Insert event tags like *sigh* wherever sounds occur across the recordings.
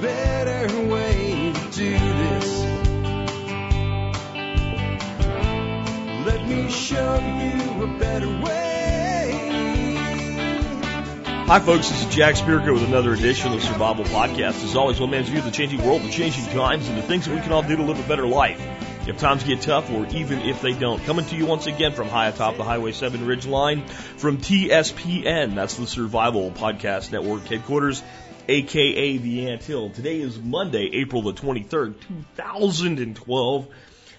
better way to do this. Let me show you a better way. Hi, folks. This is Jack Spirko with another edition of the Survival Podcast. As always, one man's view of the changing world, the changing times, and the things that we can all do to live a better life. If times get tough, or even if they don't. Coming to you once again from high atop the Highway 7 Ridge Line from TSPN. That's the Survival Podcast Network headquarters, aka the Ant Hill. Today is Monday, April the 23rd, 2012.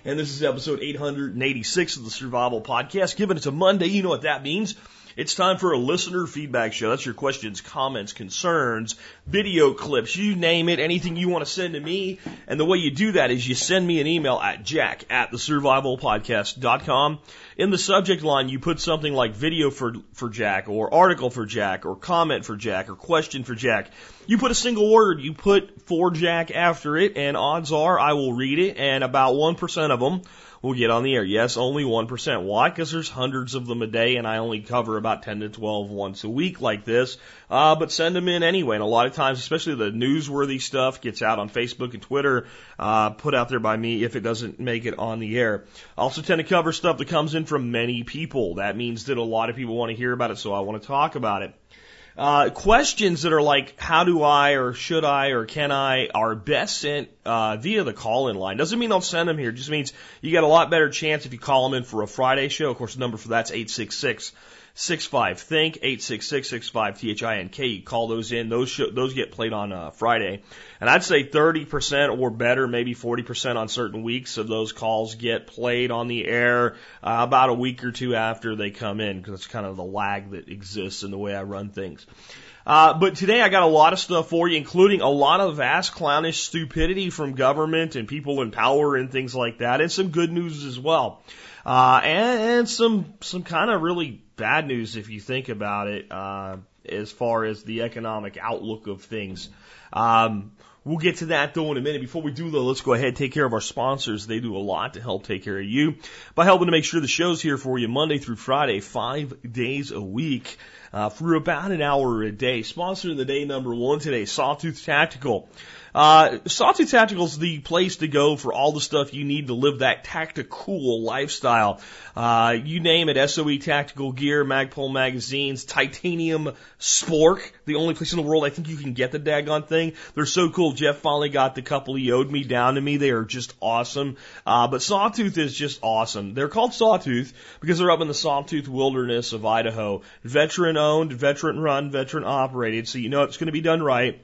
And this is episode 886 of the Survival Podcast. Given it's a Monday, you know what that means. It's time for a listener feedback show. That's your questions, comments, concerns, video clips, you name it, anything you want to send to me. And the way you do that is you send me an email at jack at the survivalpodcast.com. In the subject line, you put something like video for, for Jack or article for Jack or comment for Jack or question for Jack. You put a single word, you put for Jack after it, and odds are I will read it, and about 1% of them will get on the air. Yes, only 1%. Why? Because there's hundreds of them a day and I only cover about 10 to 12 once a week like this. Uh, but send them in anyway. And a lot of times, especially the newsworthy stuff gets out on Facebook and Twitter, uh, put out there by me if it doesn't make it on the air. I also tend to cover stuff that comes in from many people. That means that a lot of people want to hear about it, so I want to talk about it. Uh, questions that are like, how do I or should I or can I are best sent uh, via the call in line. Doesn't mean they'll send them here. Just means you get a lot better chance if you call them in for a Friday show. Of course, the number for that's 866 65 think 866 65 THINK. You call those in. Those show, those get played on uh, Friday. And I'd say 30% or better, maybe 40% on certain weeks of those calls get played on the air uh, about a week or two after they come in because it's kind of the lag that exists in the way I run things. Uh, but today I got a lot of stuff for you, including a lot of vast clownish stupidity from government and people in power and things like that, and some good news as well. Uh, and, and some, some kind of really bad news if you think about it, uh, as far as the economic outlook of things. Um, We'll get to that though in a minute. Before we do though, let's go ahead and take care of our sponsors. They do a lot to help take care of you by helping to make sure the show's here for you Monday through Friday, five days a week, uh, for about an hour a day. Sponsor of the day number one today, Sawtooth Tactical. Uh, Sawtooth Tactical is the place to go for all the stuff you need to live that tactical lifestyle. Uh, you name it, SOE tactical gear, Magpul magazines, titanium spork, the only place in the world I think you can get the daggone thing. They're so cool. Jeff finally got the couple he owed me down to me. They are just awesome. Uh, but Sawtooth is just awesome. They're called Sawtooth because they're up in the Sawtooth wilderness of Idaho. Veteran owned, veteran run, veteran operated, so you know it's going to be done right.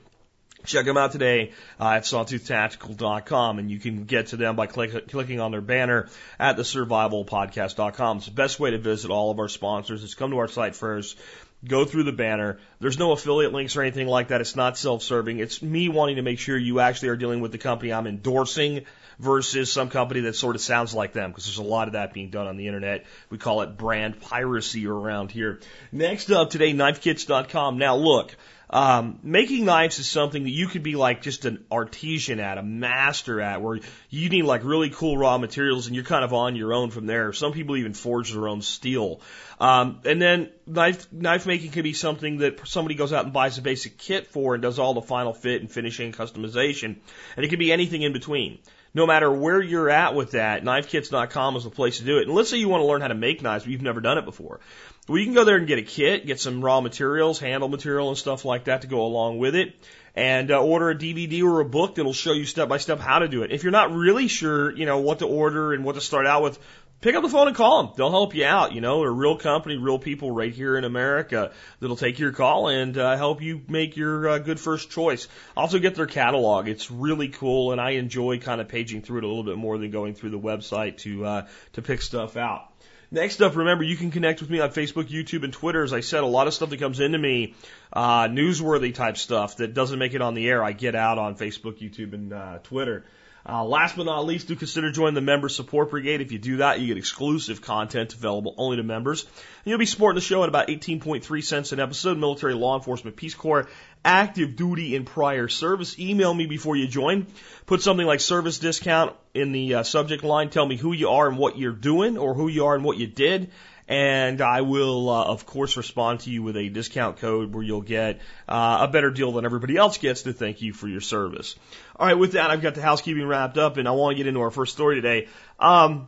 Check them out today uh, at sawtooth.tactical.com, and you can get to them by click, clicking on their banner at the survivalpodcast.com. It's the best way to visit all of our sponsors. Is come to our site first, go through the banner. There's no affiliate links or anything like that. It's not self-serving. It's me wanting to make sure you actually are dealing with the company I'm endorsing versus some company that sort of sounds like them because there's a lot of that being done on the internet. We call it brand piracy around here. Next up today, knifekits.com. Now look, um, making knives is something that you could be like just an artisan at, a master at, where you need like really cool raw materials and you're kind of on your own from there. Some people even forge their own steel. Um, and then knife knife making can be something that somebody goes out and buys a basic kit for and does all the final fit and finishing and customization. And it can be anything in between no matter where you're at with that, knifekits.com is the place to do it. And let's say you want to learn how to make knives, but you've never done it before. Well, you can go there and get a kit, get some raw materials, handle material and stuff like that to go along with it, and uh, order a DVD or a book that'll show you step by step how to do it. If you're not really sure, you know, what to order and what to start out with, pick up the phone and call them. They'll help you out. You know, they're a real company, real people right here in America that'll take your call and uh, help you make your uh, good first choice. Also get their catalog. It's really cool, and I enjoy kind of paging through it a little bit more than going through the website to uh, to pick stuff out. Next up, remember you can connect with me on Facebook, YouTube, and Twitter. As I said, a lot of stuff that comes into me, uh, newsworthy type stuff that doesn't make it on the air, I get out on Facebook, YouTube, and uh, Twitter. Uh, last but not least, do consider joining the Member Support Brigade. If you do that, you get exclusive content available only to members. And you'll be supporting the show at about 18.3 cents an episode. Military, law enforcement, Peace Corps, active duty and prior service. Email me before you join. Put something like service discount in the uh, subject line. Tell me who you are and what you're doing or who you are and what you did. And I will, uh, of course, respond to you with a discount code where you'll get uh, a better deal than everybody else gets to thank you for your service. All right, with that, I've got the housekeeping wrapped up, and I want to get into our first story today. Um,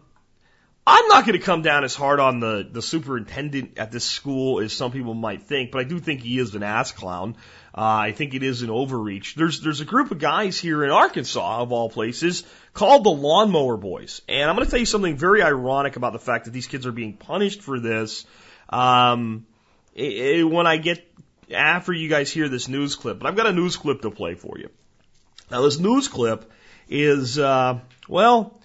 I'm not going to come down as hard on the, the superintendent at this school as some people might think, but I do think he is an ass clown. Uh, I think it is an overreach. There's there's a group of guys here in Arkansas, of all places, called the Lawnmower Boys, and I'm going to tell you something very ironic about the fact that these kids are being punished for this. Um, it, it, when I get after you guys hear this news clip, but I've got a news clip to play for you. Now this news clip is uh, well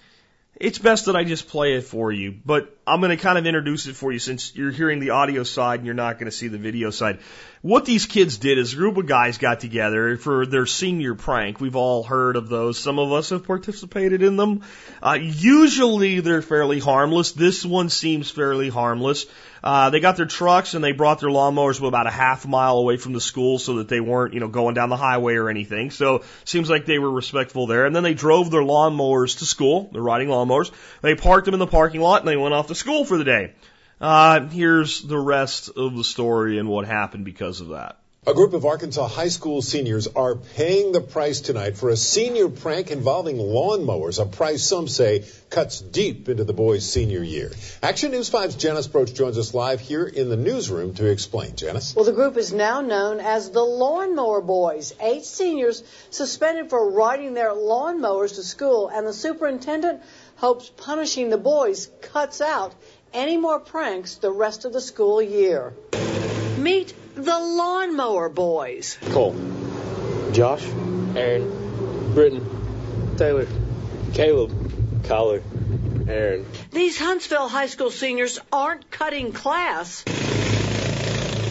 it's best that I just play it for you, but I'm going to kind of introduce it for you since you're hearing the audio side and you're not going to see the video side. What these kids did is a group of guys got together for their senior prank. We've all heard of those. Some of us have participated in them. Uh, usually they're fairly harmless. This one seems fairly harmless. Uh, they got their trucks and they brought their lawnmowers about a half mile away from the school so that they weren't, you know, going down the highway or anything. So seems like they were respectful there. And then they drove their lawnmowers to school. They're riding lawnmowers. They parked them in the parking lot and they went off to school for the day. Uh, here's the rest of the story and what happened because of that. A group of Arkansas high school seniors are paying the price tonight for a senior prank involving lawnmowers, a price some say cuts deep into the boys' senior year. Action News 5's Janice Broach joins us live here in the newsroom to explain. Janice? Well, the group is now known as the Lawnmower Boys. Eight seniors suspended for riding their lawnmowers to school, and the superintendent hopes punishing the boys cuts out any more pranks the rest of the school year. Meet the Lawnmower Boys. Cole, Josh, Aaron, Britton, Taylor, Caleb, Collar, Aaron. These Huntsville High School seniors aren't cutting class.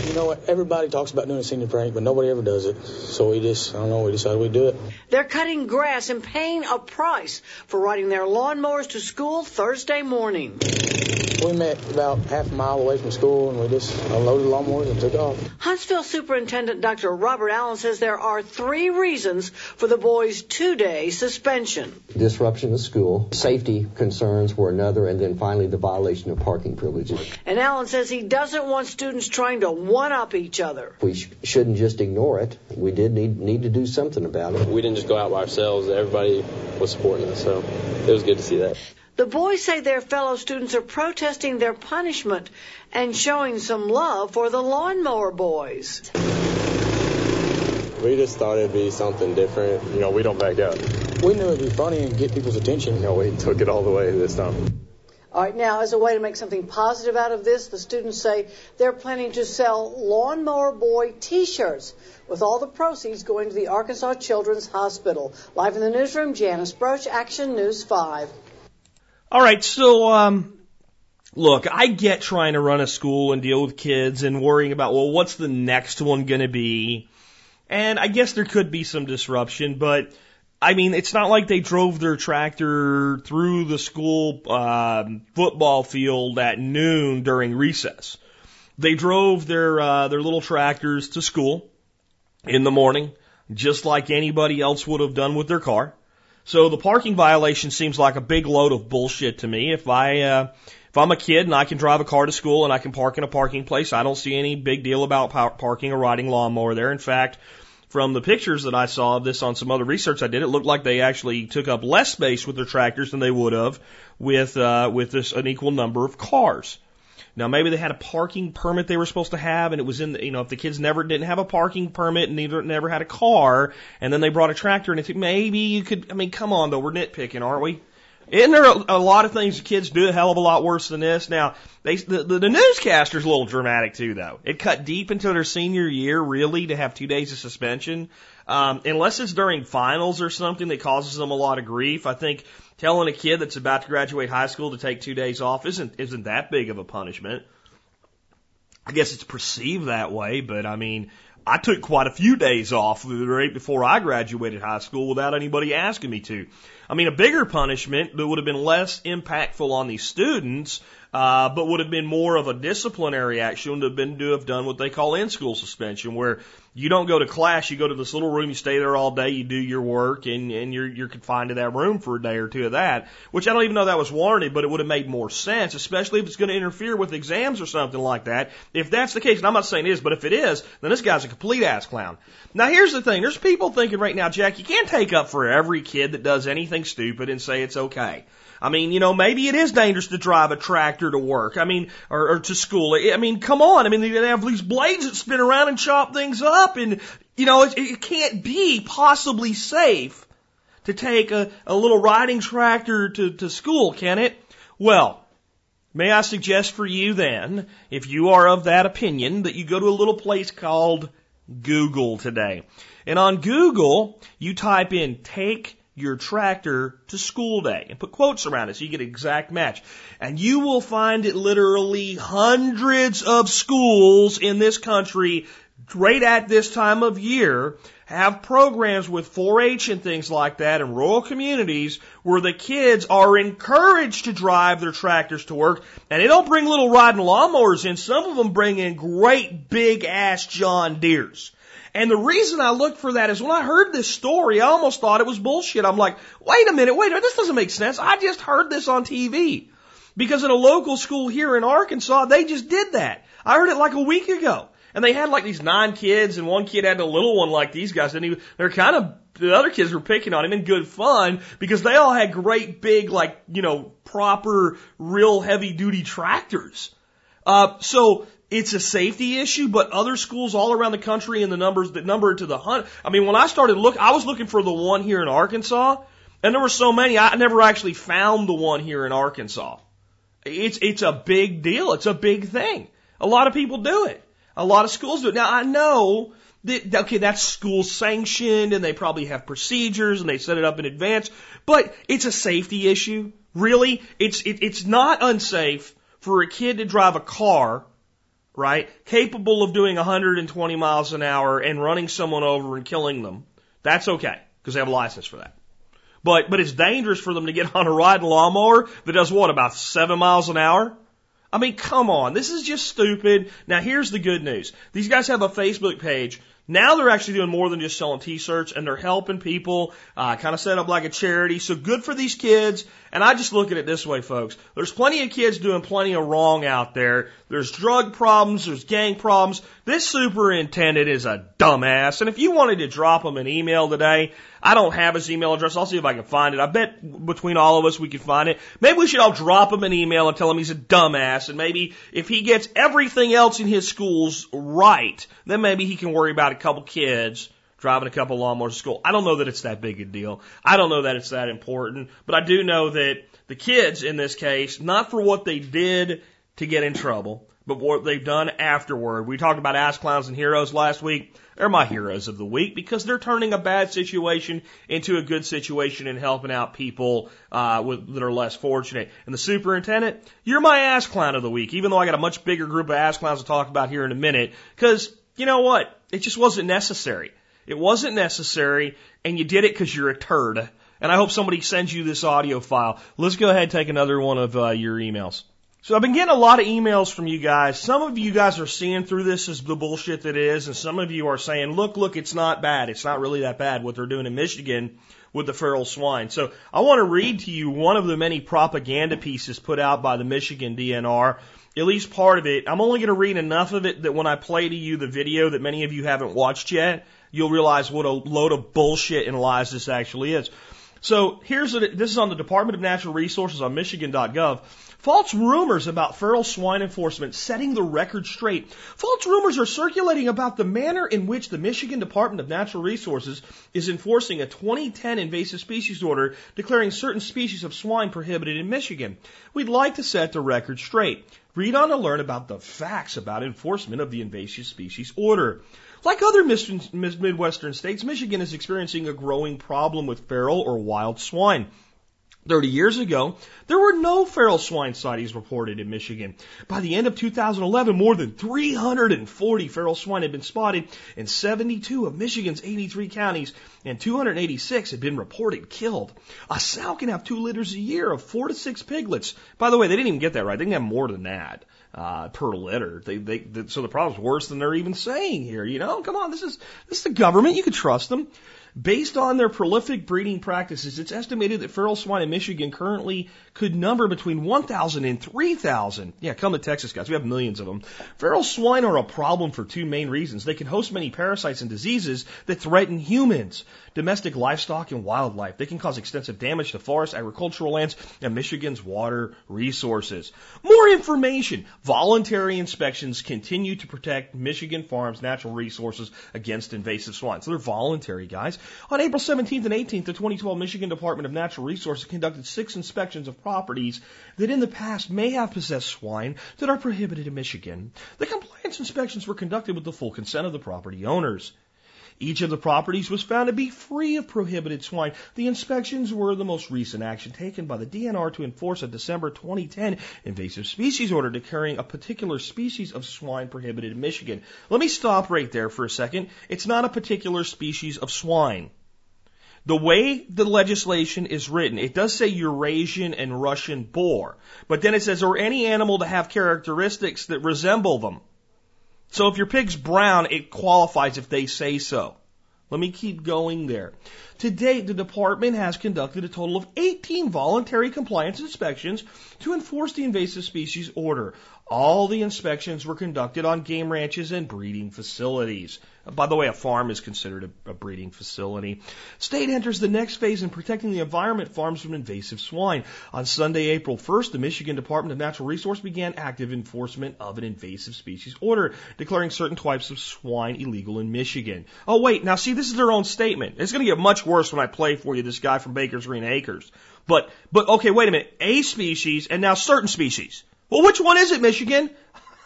You know what? Everybody talks about doing a senior prank, but nobody ever does it. So we just, I don't know, we decided we'd do it. They're cutting grass and paying a price for riding their lawnmowers to school Thursday morning. We met about half a mile away from school and we just unloaded the lawnmowers and took off. Huntsville Superintendent Dr. Robert Allen says there are three reasons for the boys' two day suspension disruption of school, safety concerns were another, and then finally the violation of parking privileges. And Allen says he doesn't want students trying to one up each other. We sh- shouldn't just ignore it. We did need, need to do something about it. We didn't just go out by ourselves, everybody was supporting us, so it was good to see that. The boys say their fellow students are protesting their punishment and showing some love for the lawnmower boys. We just thought it'd be something different. You know, we don't back up. We knew it'd be funny and get people's attention. You know, we took it all the way this time. All right, now, as a way to make something positive out of this, the students say they're planning to sell Lawnmower Boy t shirts with all the proceeds going to the Arkansas Children's Hospital. Live in the newsroom, Janice Broach, Action News 5. All right, so um, look, I get trying to run a school and deal with kids and worrying about well, what's the next one going to be, and I guess there could be some disruption, but I mean, it's not like they drove their tractor through the school um, football field at noon during recess. They drove their uh, their little tractors to school in the morning, just like anybody else would have done with their car. So the parking violation seems like a big load of bullshit to me. If I uh, if I'm a kid and I can drive a car to school and I can park in a parking place, I don't see any big deal about par- parking or riding lawnmower there. In fact, from the pictures that I saw of this on some other research I did, it looked like they actually took up less space with their tractors than they would have with uh, with this an equal number of cars. Now maybe they had a parking permit they were supposed to have, and it was in the, you know if the kids never didn't have a parking permit and neither never had a car, and then they brought a tractor, and it's maybe you could. I mean, come on though, we're nitpicking, aren't we? Isn't there a, a lot of things kids do a hell of a lot worse than this? Now, they, the, the, the newscaster's a little dramatic too, though. It cut deep into their senior year, really, to have two days of suspension. Um, unless it's during finals or something that causes them a lot of grief, I think telling a kid that's about to graduate high school to take two days off isn't isn't that big of a punishment. I guess it's perceived that way, but I mean, I took quite a few days off right before I graduated high school without anybody asking me to. I mean, a bigger punishment that would have been less impactful on these students, uh, but would have been more of a disciplinary action would have been to have done what they call in-school suspension, where You don't go to class, you go to this little room, you stay there all day, you do your work, and, and you're, you're confined to that room for a day or two of that, which I don't even know that was warranted, but it would have made more sense, especially if it's going to interfere with exams or something like that. If that's the case, and I'm not saying it is, but if it is, then this guy's a complete ass clown. Now here's the thing, there's people thinking right now, Jack, you can't take up for every kid that does anything stupid and say it's okay. I mean, you know, maybe it is dangerous to drive a tractor to work. I mean, or, or to school. I mean, come on. I mean, they have these blades that spin around and chop things up, and you know, it, it can't be possibly safe to take a, a little riding tractor to, to school, can it? Well, may I suggest for you then, if you are of that opinion, that you go to a little place called Google today. And on Google, you type in take your tractor to school day and put quotes around it so you get an exact match. And you will find it literally hundreds of schools in this country right at this time of year have programs with 4-H and things like that in rural communities where the kids are encouraged to drive their tractors to work. And they don't bring little riding lawnmowers in. Some of them bring in great big ass John Deeres. And the reason I looked for that is when I heard this story, I almost thought it was bullshit. I'm like, wait a minute, wait a minute, this doesn't make sense. I just heard this on TV. Because in a local school here in Arkansas, they just did that. I heard it like a week ago. And they had like these nine kids, and one kid had a little one like these guys, and he, they're kind of, the other kids were picking on him in good fun because they all had great big, like, you know, proper, real heavy duty tractors. Uh, so it's a safety issue, but other schools all around the country and the numbers that number to the hunt. I mean, when I started look, I was looking for the one here in Arkansas, and there were so many, I never actually found the one here in Arkansas. It's, it's a big deal. It's a big thing. A lot of people do it. A lot of schools do it. Now, I know that, okay, that's school sanctioned and they probably have procedures and they set it up in advance, but it's a safety issue. Really? It's, it, it's not unsafe for a kid to drive a car right? Capable of doing 120 miles an hour and running someone over and killing them. That's okay because they have a license for that. But, but it's dangerous for them to get *laughs* on a riding lawnmower that does what, about seven miles an hour? I mean, come on. This is just stupid. Now here's the good news. These guys have a Facebook page now they're actually doing more than just selling t-shirts and they're helping people, uh, kind of set up like a charity. So good for these kids. And I just look at it this way, folks. There's plenty of kids doing plenty of wrong out there. There's drug problems. There's gang problems. This superintendent is a dumbass. And if you wanted to drop him an email today, I don't have his email address. I'll see if I can find it. I bet between all of us we can find it. Maybe we should all drop him an email and tell him he's a dumbass. And maybe if he gets everything else in his schools right, then maybe he can worry about a couple kids driving a couple lawnmowers to school. I don't know that it's that big a deal. I don't know that it's that important. But I do know that the kids in this case, not for what they did to get in trouble, but what they've done afterward. We talked about ass clowns and heroes last week. They're my heroes of the week because they're turning a bad situation into a good situation and helping out people uh, with, that are less fortunate. And the superintendent, you're my ass clown of the week, even though I got a much bigger group of ass clowns to talk about here in a minute. Because you know what? It just wasn't necessary. It wasn't necessary, and you did it because you're a turd. And I hope somebody sends you this audio file. Let's go ahead and take another one of uh, your emails. So I've been getting a lot of emails from you guys. Some of you guys are seeing through this as the bullshit that is, and some of you are saying, look, look, it's not bad. It's not really that bad what they're doing in Michigan with the feral swine. So I want to read to you one of the many propaganda pieces put out by the Michigan DNR. At least part of it. I'm only going to read enough of it that when I play to you the video that many of you haven't watched yet, you'll realize what a load of bullshit and lies this actually is. So here's a, this is on the Department of Natural Resources on Michigan.gov. False rumors about feral swine enforcement setting the record straight. False rumors are circulating about the manner in which the Michigan Department of Natural Resources is enforcing a 2010 invasive species order declaring certain species of swine prohibited in Michigan. We'd like to set the record straight. Read on to learn about the facts about enforcement of the invasive species order. Like other Midwestern states, Michigan is experiencing a growing problem with feral or wild swine. 30 years ago, there were no feral swine sightings reported in Michigan. By the end of 2011, more than 340 feral swine had been spotted in 72 of Michigan's 83 counties, and 286 had been reported killed. A sow can have two litters a year of four to six piglets. By the way, they didn't even get that right. They can have more than that. Uh, per litter. They, they, they, so the problem's worse than they're even saying here. You know, come on, this is this is the government. You can trust them. Based on their prolific breeding practices, it's estimated that feral swine in Michigan currently could number between 1,000 and 3,000. Yeah, come to Texas, guys. We have millions of them. Feral swine are a problem for two main reasons. They can host many parasites and diseases that threaten humans, domestic livestock, and wildlife. They can cause extensive damage to forests, agricultural lands, and Michigan's water resources. More information. Voluntary inspections continue to protect Michigan farms' natural resources against invasive swine. So they're voluntary, guys. On April 17th and 18th, the 2012 Michigan Department of Natural Resources conducted six inspections of properties that in the past may have possessed swine that are prohibited in Michigan. The compliance inspections were conducted with the full consent of the property owners. Each of the properties was found to be free of prohibited swine. The inspections were the most recent action taken by the DNR to enforce a December 2010 invasive species order declaring a particular species of swine prohibited in Michigan. Let me stop right there for a second. It's not a particular species of swine. The way the legislation is written, it does say Eurasian and Russian boar, but then it says, or any animal to have characteristics that resemble them. So if your pig's brown, it qualifies if they say so. Let me keep going there. To date, the department has conducted a total of 18 voluntary compliance inspections to enforce the invasive species order. All the inspections were conducted on game ranches and breeding facilities. By the way, a farm is considered a, a, breeding facility. State enters the next phase in protecting the environment farms from invasive swine. On Sunday, April 1st, the Michigan Department of Natural Resources began active enforcement of an invasive species order, declaring certain types of swine illegal in Michigan. Oh wait, now see, this is their own statement. It's going to get much worse when I play for you this guy from Baker's Green Acres. But, but okay, wait a minute. A species and now certain species. Well, which one is it, Michigan?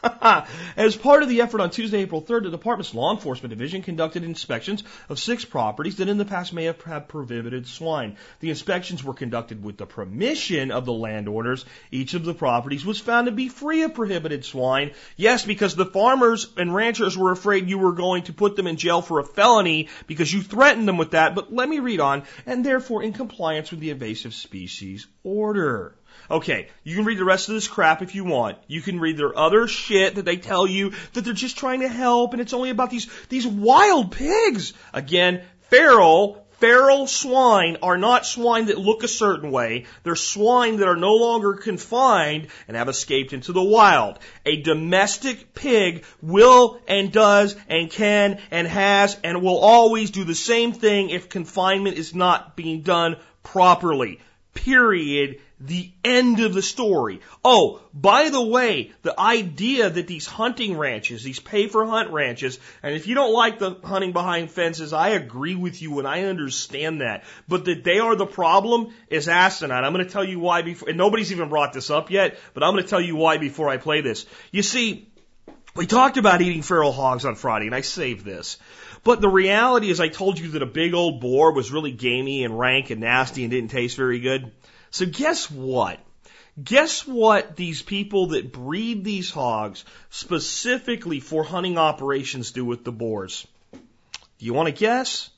*laughs* As part of the effort on Tuesday, April 3rd, the department's law enforcement division conducted inspections of six properties that in the past may have had prohibited swine. The inspections were conducted with the permission of the landowners. Each of the properties was found to be free of prohibited swine. Yes, because the farmers and ranchers were afraid you were going to put them in jail for a felony because you threatened them with that. But let me read on. And therefore in compliance with the invasive species order. Okay, you can read the rest of this crap if you want. You can read their other shit that they tell you that they're just trying to help and it's only about these, these wild pigs. Again, feral, feral swine are not swine that look a certain way. They're swine that are no longer confined and have escaped into the wild. A domestic pig will and does and can and has and will always do the same thing if confinement is not being done properly. Period the end of the story. Oh, by the way, the idea that these hunting ranches, these pay for hunt ranches, and if you don't like the hunting behind fences, I agree with you and I understand that. But that they are the problem is asinine. I'm going to tell you why before, and nobody's even brought this up yet, but I'm going to tell you why before I play this. You see, we talked about eating feral hogs on Friday and I saved this. But the reality is I told you that a big old boar was really gamey and rank and nasty and didn't taste very good. So guess what? Guess what these people that breed these hogs specifically for hunting operations do with the boars? Do you want to guess?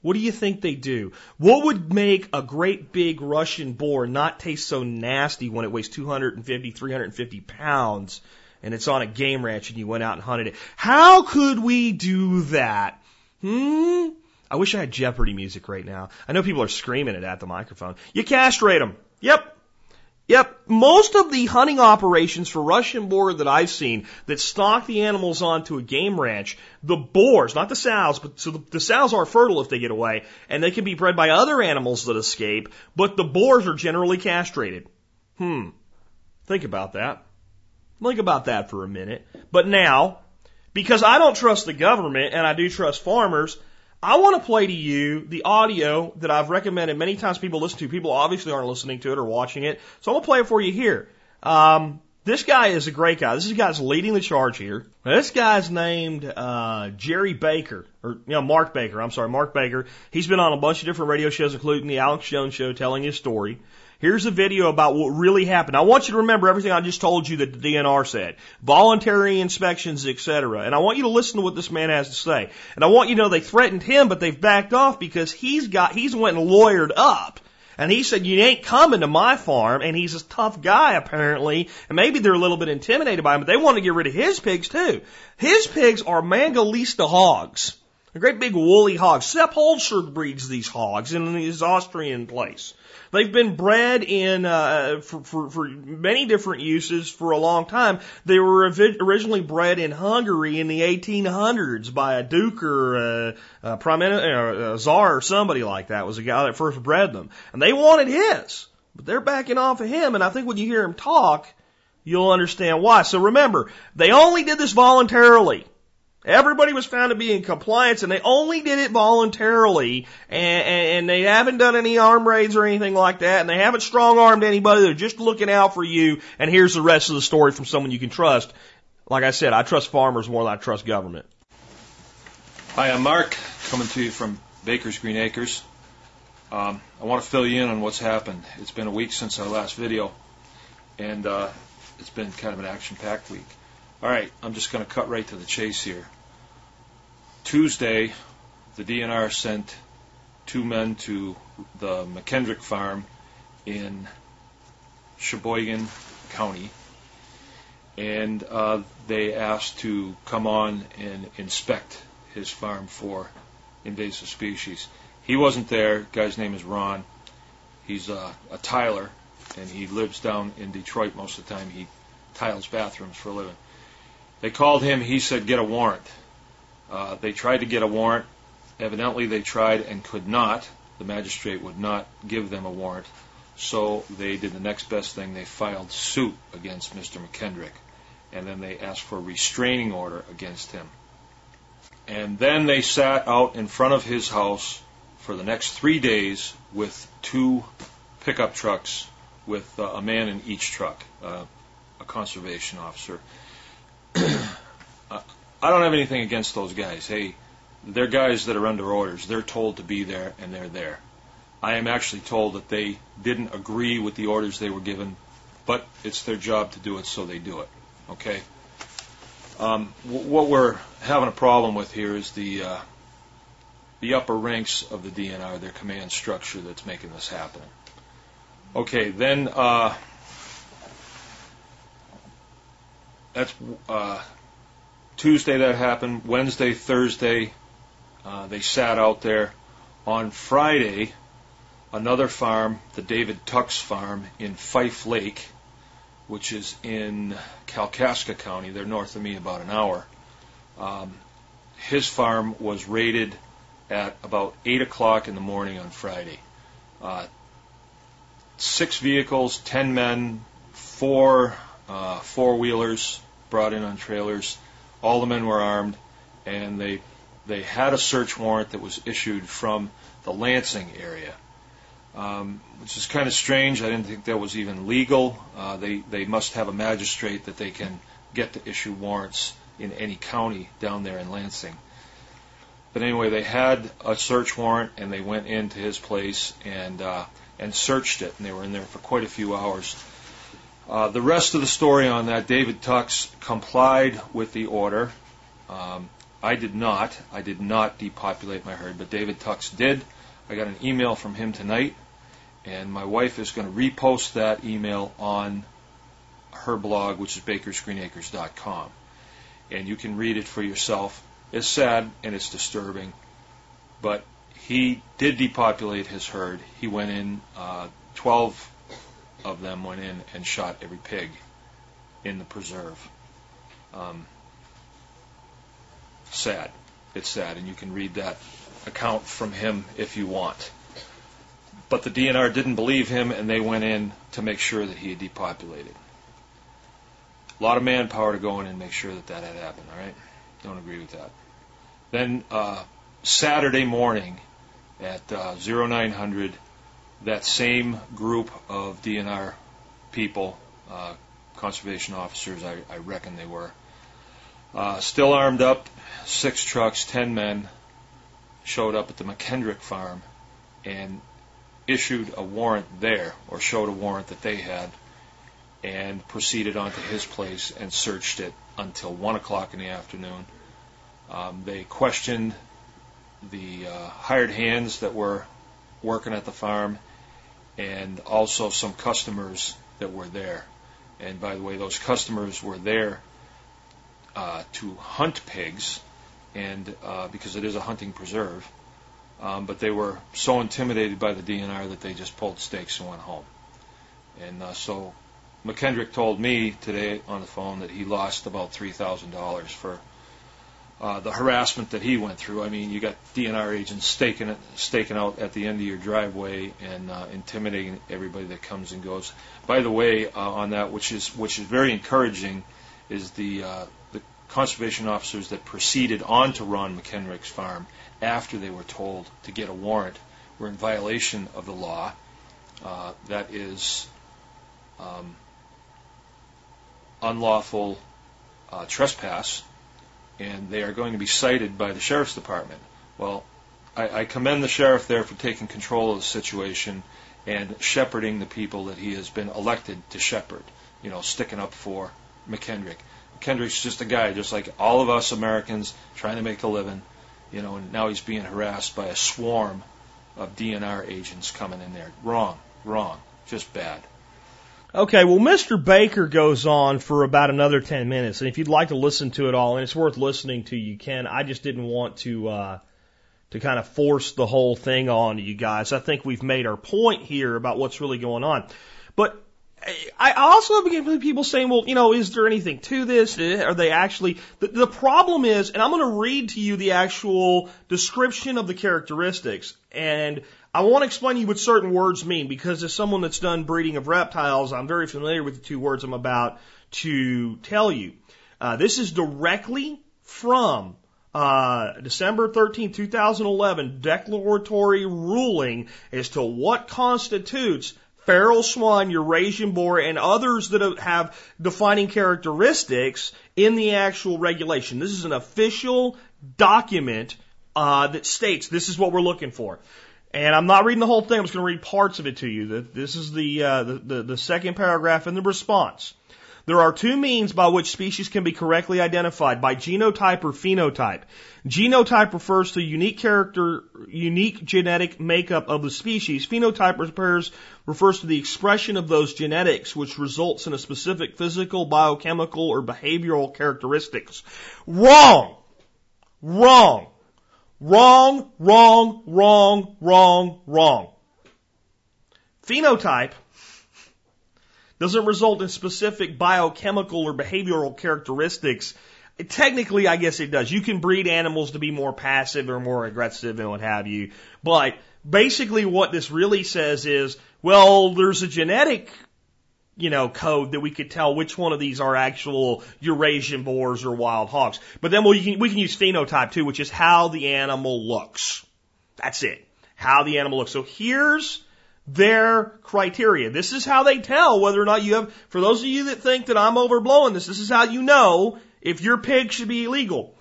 What do you think they do? What would make a great big Russian boar not taste so nasty when it weighs 250, 350 pounds and it's on a game ranch and you went out and hunted it? How could we do that? Hmm? I wish I had Jeopardy music right now. I know people are screaming it at the microphone. You castrate them. Yep. Yep. Most of the hunting operations for Russian boar that I've seen that stock the animals onto a game ranch, the boars, not the sows, but so the, the sows are fertile if they get away, and they can be bred by other animals that escape, but the boars are generally castrated. Hmm. Think about that. Think about that for a minute. But now, because I don't trust the government and I do trust farmers, I want to play to you the audio that I've recommended many times people listen to. People obviously aren't listening to it or watching it. So I'm going to play it for you here. Um, this guy is a great guy. This is guy's leading the charge here. This guy's named uh, Jerry Baker, or you know Mark Baker. I'm sorry, Mark Baker. He's been on a bunch of different radio shows, including the Alex Jones Show, telling his story. Here's a video about what really happened. I want you to remember everything I just told you that the DNR said. Voluntary inspections, etc. And I want you to listen to what this man has to say. And I want you to know they threatened him, but they've backed off because he's got, he's went and lawyered up. And he said, you ain't coming to my farm. And he's a tough guy, apparently. And maybe they're a little bit intimidated by him, but they want to get rid of his pigs too. His pigs are Mangalista hogs. A great big woolly hog. Sepp Holzer breeds these hogs in his Austrian place. They've been bred in uh, for, for, for many different uses for a long time. They were originally bred in Hungary in the 1800s by a duke or a, a prime minister, a czar or somebody like that was the guy that first bred them, and they wanted his, but they're backing off of him. And I think when you hear him talk, you'll understand why. So remember, they only did this voluntarily. Everybody was found to be in compliance and they only did it voluntarily and, and, they haven't done any arm raids or anything like that and they haven't strong armed anybody. They're just looking out for you and here's the rest of the story from someone you can trust. Like I said, I trust farmers more than I trust government. Hi, I'm Mark coming to you from Baker's Green Acres. Um, I want to fill you in on what's happened. It's been a week since our last video and uh, it's been kind of an action-packed week. All right, I'm just going to cut right to the chase here. Tuesday, the DNR sent two men to the McKendrick farm in Cheboygan County, and uh, they asked to come on and inspect his farm for invasive species. He wasn't there. guy's name is Ron. He's uh, a tiler, and he lives down in Detroit most of the time. He tiles bathrooms for a living. They called him. He said, "Get a warrant." Uh, they tried to get a warrant. Evidently, they tried and could not. The magistrate would not give them a warrant. So they did the next best thing. They filed suit against Mr. McKendrick. And then they asked for a restraining order against him. And then they sat out in front of his house for the next three days with two pickup trucks with uh, a man in each truck, uh, a conservation officer. *clears throat* I don't have anything against those guys. Hey, they're guys that are under orders. They're told to be there, and they're there. I am actually told that they didn't agree with the orders they were given, but it's their job to do it, so they do it. Okay. Um, what we're having a problem with here is the uh, the upper ranks of the DNR, their command structure that's making this happen. Okay, then uh, that's uh, Tuesday that happened. Wednesday, Thursday, uh, they sat out there. On Friday, another farm, the David Tux farm in Fife Lake, which is in Kalkaska County. They're north of me about an hour. Um, his farm was raided at about 8 o'clock in the morning on Friday. Uh, six vehicles, 10 men, four uh, four wheelers brought in on trailers all the men were armed, and they they had a search warrant that was issued from the Lansing area, um, which is kind of strange. I didn't think that was even legal. Uh, they they must have a magistrate that they can get to issue warrants in any county down there in Lansing. But anyway, they had a search warrant and they went into his place and uh, and searched it, and they were in there for quite a few hours. Uh, the rest of the story on that, David Tux complied with the order. Um, I did not. I did not depopulate my herd, but David Tux did. I got an email from him tonight, and my wife is going to repost that email on her blog, which is bakersgreenacres.com. And you can read it for yourself. It's sad and it's disturbing, but he did depopulate his herd. He went in uh, 12 of them went in and shot every pig in the preserve. Um, sad. It's sad, and you can read that account from him if you want. But the DNR didn't believe him, and they went in to make sure that he had depopulated. A lot of manpower to go in and make sure that that had happened. All right, don't agree with that. Then uh, Saturday morning at uh, 0900 that same group of DNR people, uh, conservation officers, I, I, reckon they were, uh, still armed up, six trucks, ten men, showed up at the McKendrick farm and issued a warrant there, or showed a warrant that they had, and proceeded onto his place and searched it until 1 o'clock in the afternoon. Um, they questioned the uh, hired hands that were working at the farm and also some customers that were there. And by the way, those customers were there uh, to hunt pigs, and uh, because it is a hunting preserve. Um, but they were so intimidated by the DNR that they just pulled stakes and went home. And uh, so McKendrick told me today on the phone that he lost about three thousand dollars for uh, the harassment that he went through. I mean, you got DNR agents staking it, staking out at the end of your driveway and uh, intimidating everybody that comes and goes. By the way, uh, on that, which is which is very encouraging, is the uh, the conservation officers that proceeded on to Ron McKendrick's farm after they were told to get a warrant were in violation of the law. Uh, that is um, unlawful uh, trespass and they are going to be cited by the sheriff's department. Well, I, I commend the sheriff there for taking control of the situation and shepherding the people that he has been elected to shepherd. You know, sticking up for McKendrick. McKendrick's just a guy, just like all of us Americans, trying to make a living. You know, and now he's being harassed by a swarm of DNR agents coming in there. Wrong, wrong, just bad. Okay, well, Mr. Baker goes on for about another 10 minutes, and if you'd like to listen to it all, and it's worth listening to, you can. I just didn't want to, uh, to kind of force the whole thing on you guys. I think we've made our point here about what's really going on. But I also have people saying, well, you know, is there anything to this? Are they actually, the, the problem is, and I'm going to read to you the actual description of the characteristics, and I want to explain to you what certain words mean because as someone that's done breeding of reptiles, I'm very familiar with the two words I'm about to tell you. Uh, this is directly from uh, December 13, 2011, declaratory ruling as to what constitutes feral swan, Eurasian boar, and others that have defining characteristics in the actual regulation. This is an official document uh, that states this is what we're looking for. And I'm not reading the whole thing. I'm just going to read parts of it to you. This is the, uh, the, the, the second paragraph in the response. There are two means by which species can be correctly identified by genotype or phenotype. Genotype refers to unique character, unique genetic makeup of the species. Phenotype refers, refers to the expression of those genetics which results in a specific physical, biochemical, or behavioral characteristics. Wrong! Wrong! Wrong, wrong, wrong, wrong, wrong. Phenotype doesn't result in specific biochemical or behavioral characteristics. Technically, I guess it does. You can breed animals to be more passive or more aggressive and what have you. But basically what this really says is, well, there's a genetic you know, code that we could tell which one of these are actual Eurasian boars or wild hogs. But then we can, we can use phenotype too, which is how the animal looks. That's it. How the animal looks. So here's their criteria. This is how they tell whether or not you have, for those of you that think that I'm overblowing this, this is how you know if your pig should be illegal.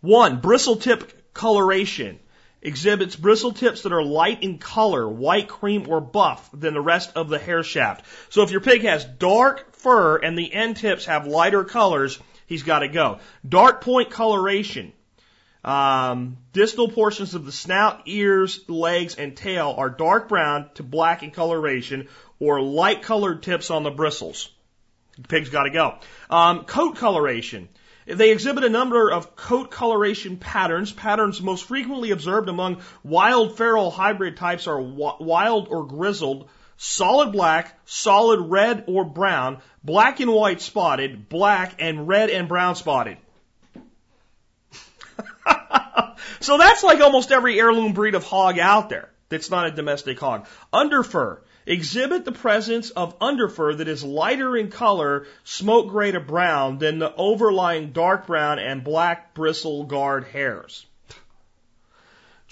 One, bristle tip coloration exhibits bristle tips that are light in color, white, cream, or buff than the rest of the hair shaft. So if your pig has dark fur and the end tips have lighter colors, he's got to go. Dark point coloration. Um, distal portions of the snout, ears, legs, and tail are dark brown to black in coloration or light colored tips on the bristles. The pig's got to go. Um, coat coloration. They exhibit a number of coat coloration patterns. Patterns most frequently observed among wild feral hybrid types are wild or grizzled, solid black, solid red or brown, black and white spotted, black and red and brown spotted. *laughs* so that's like almost every heirloom breed of hog out there that's not a domestic hog. Underfur exhibit the presence of underfur that is lighter in color, smoke gray to brown, than the overlying dark brown and black bristle guard hairs.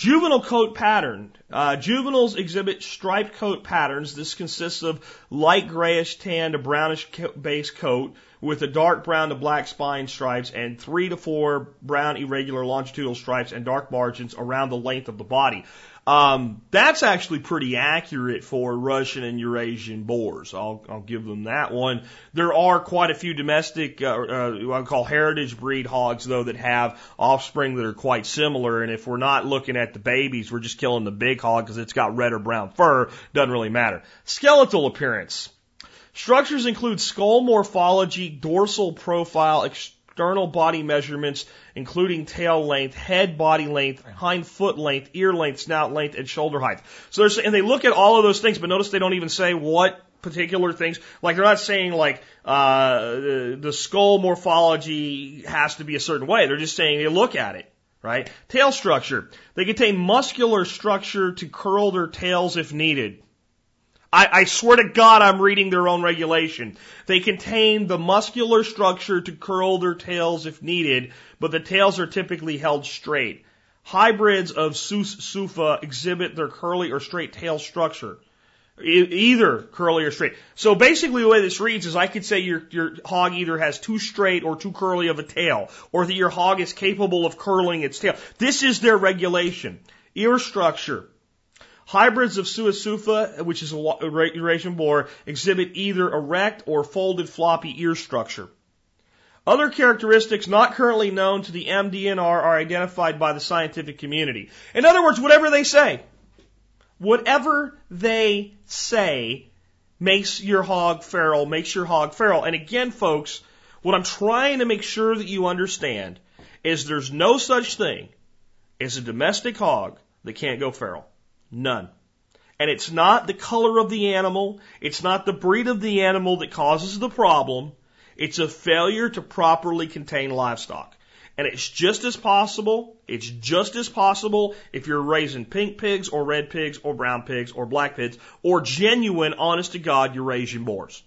Juvenile coat pattern. Uh, juveniles exhibit striped coat patterns. This consists of light grayish tan to brownish base coat with a dark brown to black spine stripes and three to four brown irregular longitudinal stripes and dark margins around the length of the body. Um, that's actually pretty accurate for Russian and Eurasian boars. I'll, I'll give them that one. There are quite a few domestic, uh, uh, what I call heritage breed hogs, though, that have offspring that are quite similar. And if we're not looking at the babies, we're just killing the big hog because it's got red or brown fur. Doesn't really matter. Skeletal appearance. Structures include skull morphology, dorsal profile, external body measurements, including tail length, head body length, hind foot length, ear length, snout length, and shoulder height. So there's, and they look at all of those things, but notice they don't even say what particular things. Like they're not saying like uh, the, the skull morphology has to be a certain way. They're just saying they look at it. Right? Tail structure. They contain muscular structure to curl their tails if needed. I, I swear to God, I'm reading their own regulation. They contain the muscular structure to curl their tails if needed, but the tails are typically held straight. Hybrids of Sus scrofa exhibit their curly or straight tail structure. Either curly or straight. So basically the way this reads is I could say your, your hog either has too straight or too curly of a tail, or that your hog is capable of curling its tail. This is their regulation. Ear structure. Hybrids of Sus scrofa, which is a Eurasian boar, exhibit either erect or folded floppy ear structure. Other characteristics not currently known to the MDNR are identified by the scientific community. In other words, whatever they say, whatever they say makes your hog feral, makes your hog feral. And again, folks, what I'm trying to make sure that you understand is there's no such thing as a domestic hog that can't go feral. None. And it's not the color of the animal, it's not the breed of the animal that causes the problem. It's a failure to properly contain livestock. And it's just as possible, it's just as possible if you're raising pink pigs or red pigs or brown pigs or black pigs or genuine, honest to God Eurasian boars.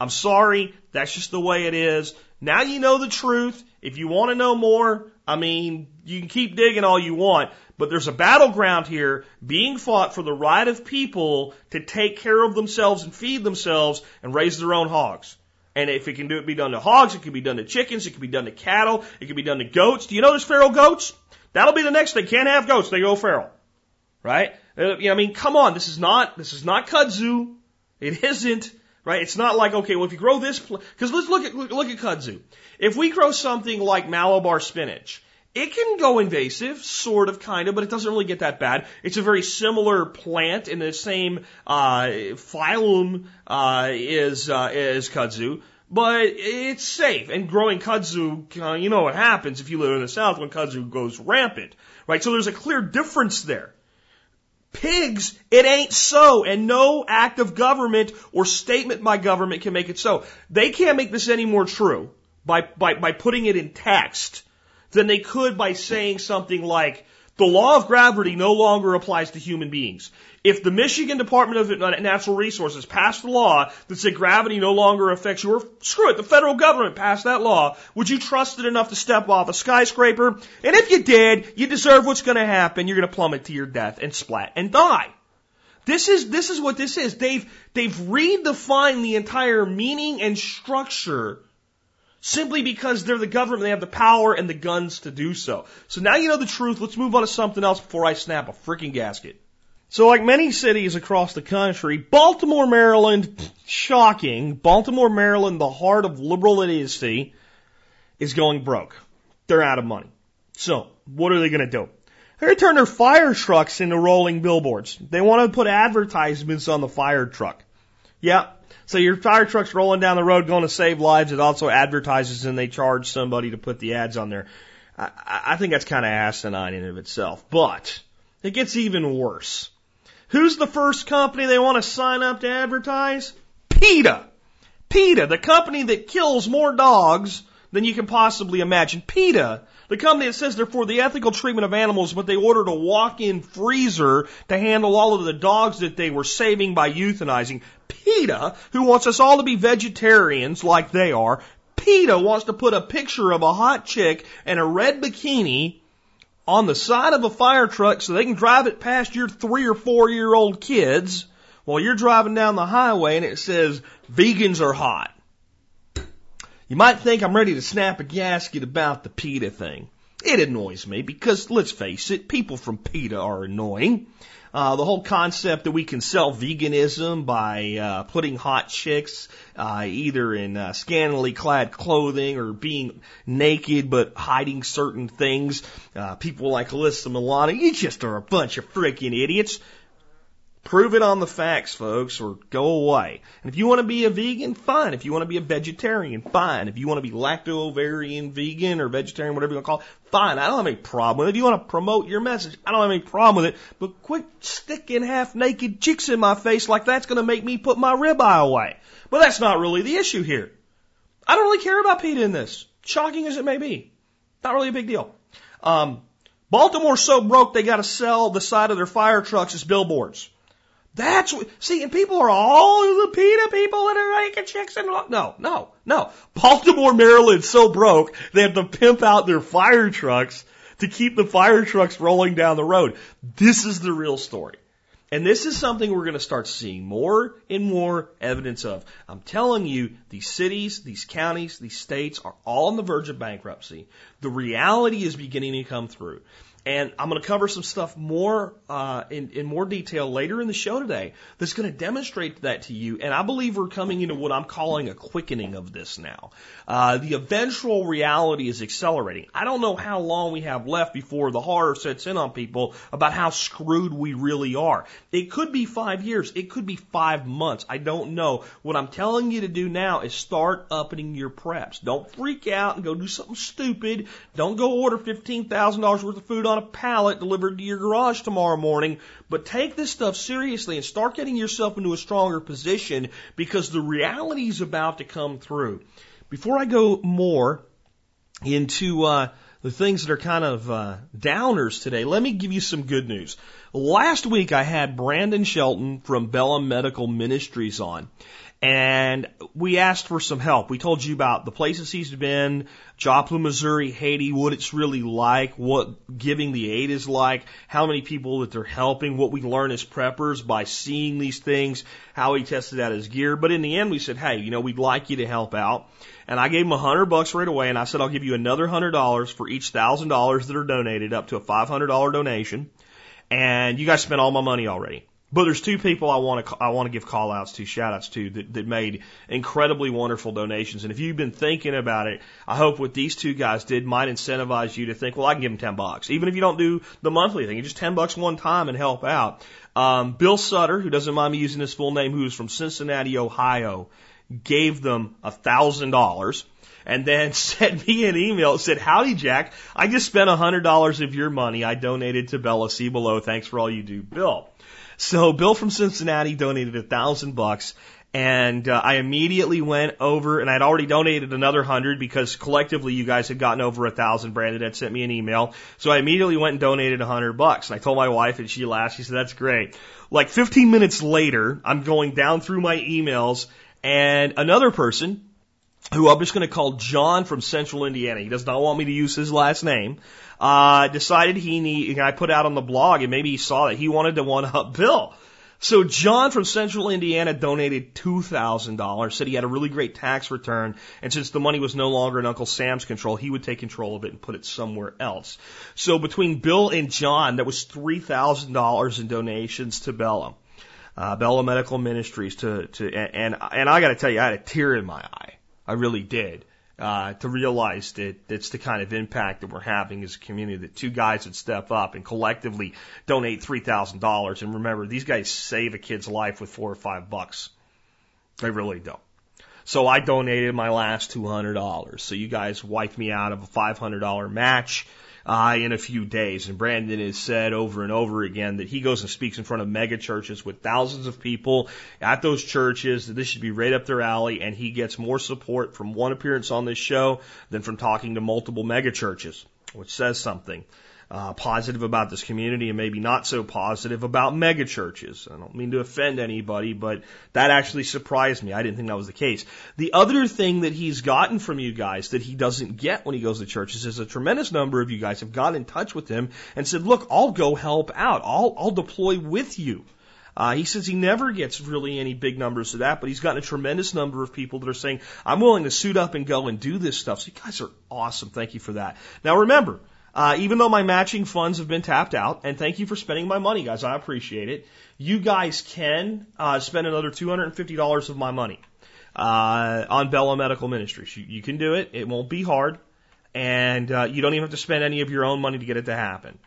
I'm sorry, that's just the way it is. Now you know the truth. If you want to know more, I mean, you can keep digging all you want, but there's a battleground here being fought for the right of people to take care of themselves and feed themselves and raise their own hogs. And if it can do it be done to hogs, it can be done to chickens, it can be done to cattle, it can be done to goats. Do you know there's feral goats? That'll be the next thing. Can't have goats, they go feral. Right? Uh, I mean, come on, this is not, this is not kudzu. It isn't. Right? It's not like, okay, well, if you grow this, because let's look at, look at kudzu. If we grow something like Malabar spinach, it can go invasive, sort of, kind of, but it doesn't really get that bad. It's a very similar plant in the same uh, phylum uh, as uh, as kudzu, but it's safe. And growing kudzu, uh, you know what happens if you live in the south when kudzu goes rampant, right? So there's a clear difference there. Pigs, it ain't so, and no act of government or statement by government can make it so. They can't make this any more true by by by putting it in text than they could by saying something like, the law of gravity no longer applies to human beings. If the Michigan Department of Natural Resources passed a law that said gravity no longer affects you, or screw it, the federal government passed that law, would you trust it enough to step off a skyscraper? And if you did, you deserve what's going to happen. You're going to plummet to your death and splat and die. This is, this is what this is. They've, they've redefined the entire meaning and structure simply because they're the government, they have the power and the guns to do so. So now you know the truth. Let's move on to something else before I snap a freaking gasket. So like many cities across the country, Baltimore, Maryland, shocking, Baltimore, Maryland, the heart of liberal idiocy, is going broke. They're out of money. So what are they going to do? They're going to turn their fire trucks into rolling billboards. They want to put advertisements on the fire truck. Yeah, so your fire truck's rolling down the road going to save lives. It also advertises and they charge somebody to put the ads on there. I, I think that's kind of asinine in of itself. But it gets even worse. Who's the first company they want to sign up to advertise? PETA. PETA, the company that kills more dogs than you can possibly imagine. PETA, the company that says they're for the ethical treatment of animals, but they ordered a walk-in freezer to handle all of the dogs that they were saving by euthanizing. PETA, who wants us all to be vegetarians like they are, PETA wants to put a picture of a hot chick in a red bikini on the side of a fire truck so they can drive it past your three or four year old kids while you're driving down the highway and it says vegans are hot. You might think I'm ready to snap a gasket about the PETA thing. It annoys me because let's face it, people from PETA are annoying. Uh, the whole concept that we can sell veganism by uh, putting hot chicks uh, either in uh, scantily clad clothing or being naked but hiding certain things. Uh, people like Alyssa Milano, you just are a bunch of freaking idiots. Prove it on the facts, folks, or go away. And if you want to be a vegan, fine. If you want to be a vegetarian, fine. If you want to be lacto-ovarian, vegan, or vegetarian, whatever you want to call it, fine. I don't have any problem with it. If you want to promote your message, I don't have any problem with it. But quit sticking half-naked chicks in my face like that's going to make me put my ribeye away. But that's not really the issue here. I don't really care about PETA in this. Shocking as it may be. Not really a big deal. Um, Baltimore's so broke they got to sell the side of their fire trucks as billboards. That's what, see, and people are all the PETA people that are making chicks and no, no, no. Baltimore, Maryland's so broke they have to pimp out their fire trucks to keep the fire trucks rolling down the road. This is the real story. And this is something we're going to start seeing more and more evidence of. I'm telling you, these cities, these counties, these states are all on the verge of bankruptcy. The reality is beginning to come through. And I'm going to cover some stuff more uh, in, in more detail later in the show today that's going to demonstrate that to you. And I believe we're coming into what I'm calling a quickening of this now. Uh, the eventual reality is accelerating. I don't know how long we have left before the horror sets in on people about how screwed we really are. It could be five years. It could be five months. I don't know. What I'm telling you to do now is start upping your preps. Don't freak out and go do something stupid. Don't go order $15,000 worth of food on a pallet delivered to your garage tomorrow morning. But take this stuff seriously and start getting yourself into a stronger position because the reality is about to come through. Before I go more into uh, the things that are kind of uh, downers today, let me give you some good news. Last week I had Brandon Shelton from Bella Medical Ministries on. And we asked for some help. We told you about the places he's been, Joplin, Missouri, Haiti, what it's really like, what giving the aid is like, how many people that they're helping, what we learn as preppers by seeing these things, how he tested out his gear. But in the end, we said, hey, you know, we'd like you to help out. And I gave him a hundred bucks right away, and I said, I'll give you another hundred dollars for each thousand dollars that are donated, up to a five hundred dollar donation. And you guys spent all my money already. But there's two people I want to I want to give call outs to, shout outs to that, that made incredibly wonderful donations. And if you've been thinking about it, I hope what these two guys did might incentivize you to think, well, I can give them ten bucks, even if you don't do the monthly thing, just ten bucks one time and help out. Um, Bill Sutter, who doesn't mind me using his full name, who is from Cincinnati, Ohio, gave them a thousand dollars and then *laughs* sent me an email. Said, Howdy, Jack. I just spent a $100 of your money. I donated to Bella. See below. Thanks for all you do, Bill. So Bill from Cincinnati donated a thousand bucks. And uh, I immediately went over, and I'd already donated another hundred because collectively you guys had gotten over a thousand. Brandon had sent me an email, so I immediately went and donated a hundred bucks. And I told my wife, and she laughed. She said, "That's great." Like 15 minutes later, I'm going down through my emails, and another person who I'm just going to call John from Central Indiana. He does not want me to use his last name. Uh, decided he need, and I put out on the blog, and maybe he saw that he wanted to one up Bill. So John from Central Indiana donated $2,000, said he had a really great tax return, and since the money was no longer in Uncle Sam's control, he would take control of it and put it somewhere else. So between Bill and John, that was $3,000 in donations to Bella. Uh, Bella Medical Ministries to, to, and, and I gotta tell you, I had a tear in my eye. I really did. Uh, to realize that it's the kind of impact that we're having as a community that two guys would step up and collectively donate three thousand dollars. And remember, these guys save a kid's life with four or five bucks. They really don't. So I donated my last two hundred dollars. So you guys wiped me out of a five hundred dollar match uh, in a few days. And Brandon has said over and over again that he goes and speaks in front of mega churches with thousands of people at those churches. That this should be right up their alley, and he gets more support from one appearance on this show than from talking to multiple mega churches, which says something uh, positive about this community and maybe not so positive about mega churches. I don't mean to offend anybody, but that actually surprised me. I didn't think that was the case. The other thing that he's gotten from you guys that he doesn't get when he goes to churches is a tremendous number of you guys have got in touch with him and said, look, I'll go help out. I'll, I'll deploy with you. Uh, he says he never gets really any big numbers of that, but he's gotten a tremendous number of people that are saying, I'm willing to suit up and go and do this stuff. So you guys are awesome. Thank you for that. Now remember, Uh, even though my matching funds have been tapped out, and thank you for spending my money, guys. I appreciate it. You guys can uh, spend another $250 of my money uh, on Bella Medical Ministries. You, you can do it. It won't be hard, and uh, you don't even have to spend any of your own money to get it to happen.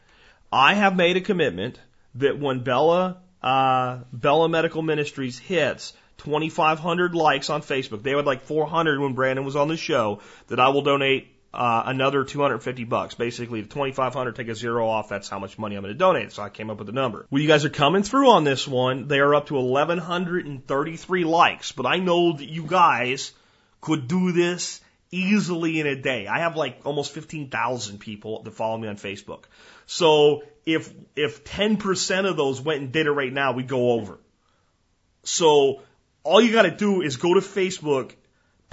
I have made a commitment that when Bella uh, Bella Medical Ministries hits 2,500 likes on Facebook, they had like 400 when Brandon was on the show, that I will donate uh, another 250 bucks. Basically, the 2,500 take a zero off. That's how much money I'm going to donate. So I came up with the number. Well, you guys are coming through on this one. They are up to 1,133 likes, but I know that you guys could do this easily in a day. I have like almost 15,000 people that follow me on Facebook. So if, if 10% of those went and did it right now, we'd go over. So all you got to do is go to Facebook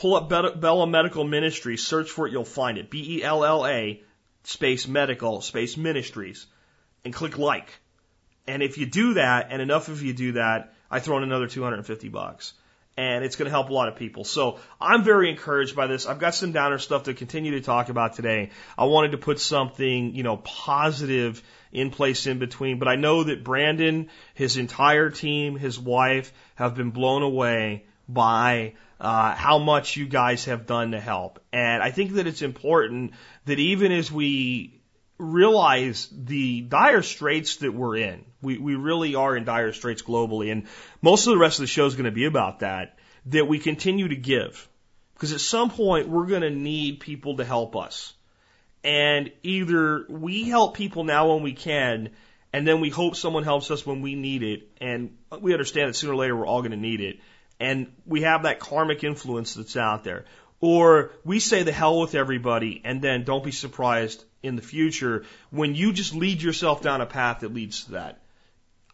Pull up Bella Medical Ministry, search for it, you'll find it. B E L L A space medical space ministries and click like. And if you do that, and enough of you do that, I throw in another 250 bucks. And it's going to help a lot of people. So I'm very encouraged by this. I've got some downer stuff to continue to talk about today. I wanted to put something, you know, positive in place in between. But I know that Brandon, his entire team, his wife have been blown away by uh, how much you guys have done to help. And I think that it's important that even as we realize the dire straits that we're in, we, we really are in dire straits globally, and most of the rest of the show is going to be about that, that we continue to give. Because at some point, we're going to need people to help us. And either we help people now when we can, and then we hope someone helps us when we need it, and we understand that sooner or later we're all going to need it and we have that karmic influence that's out there. Or we say the hell with everybody and then don't be surprised in the future when you just lead yourself down a path that leads to that.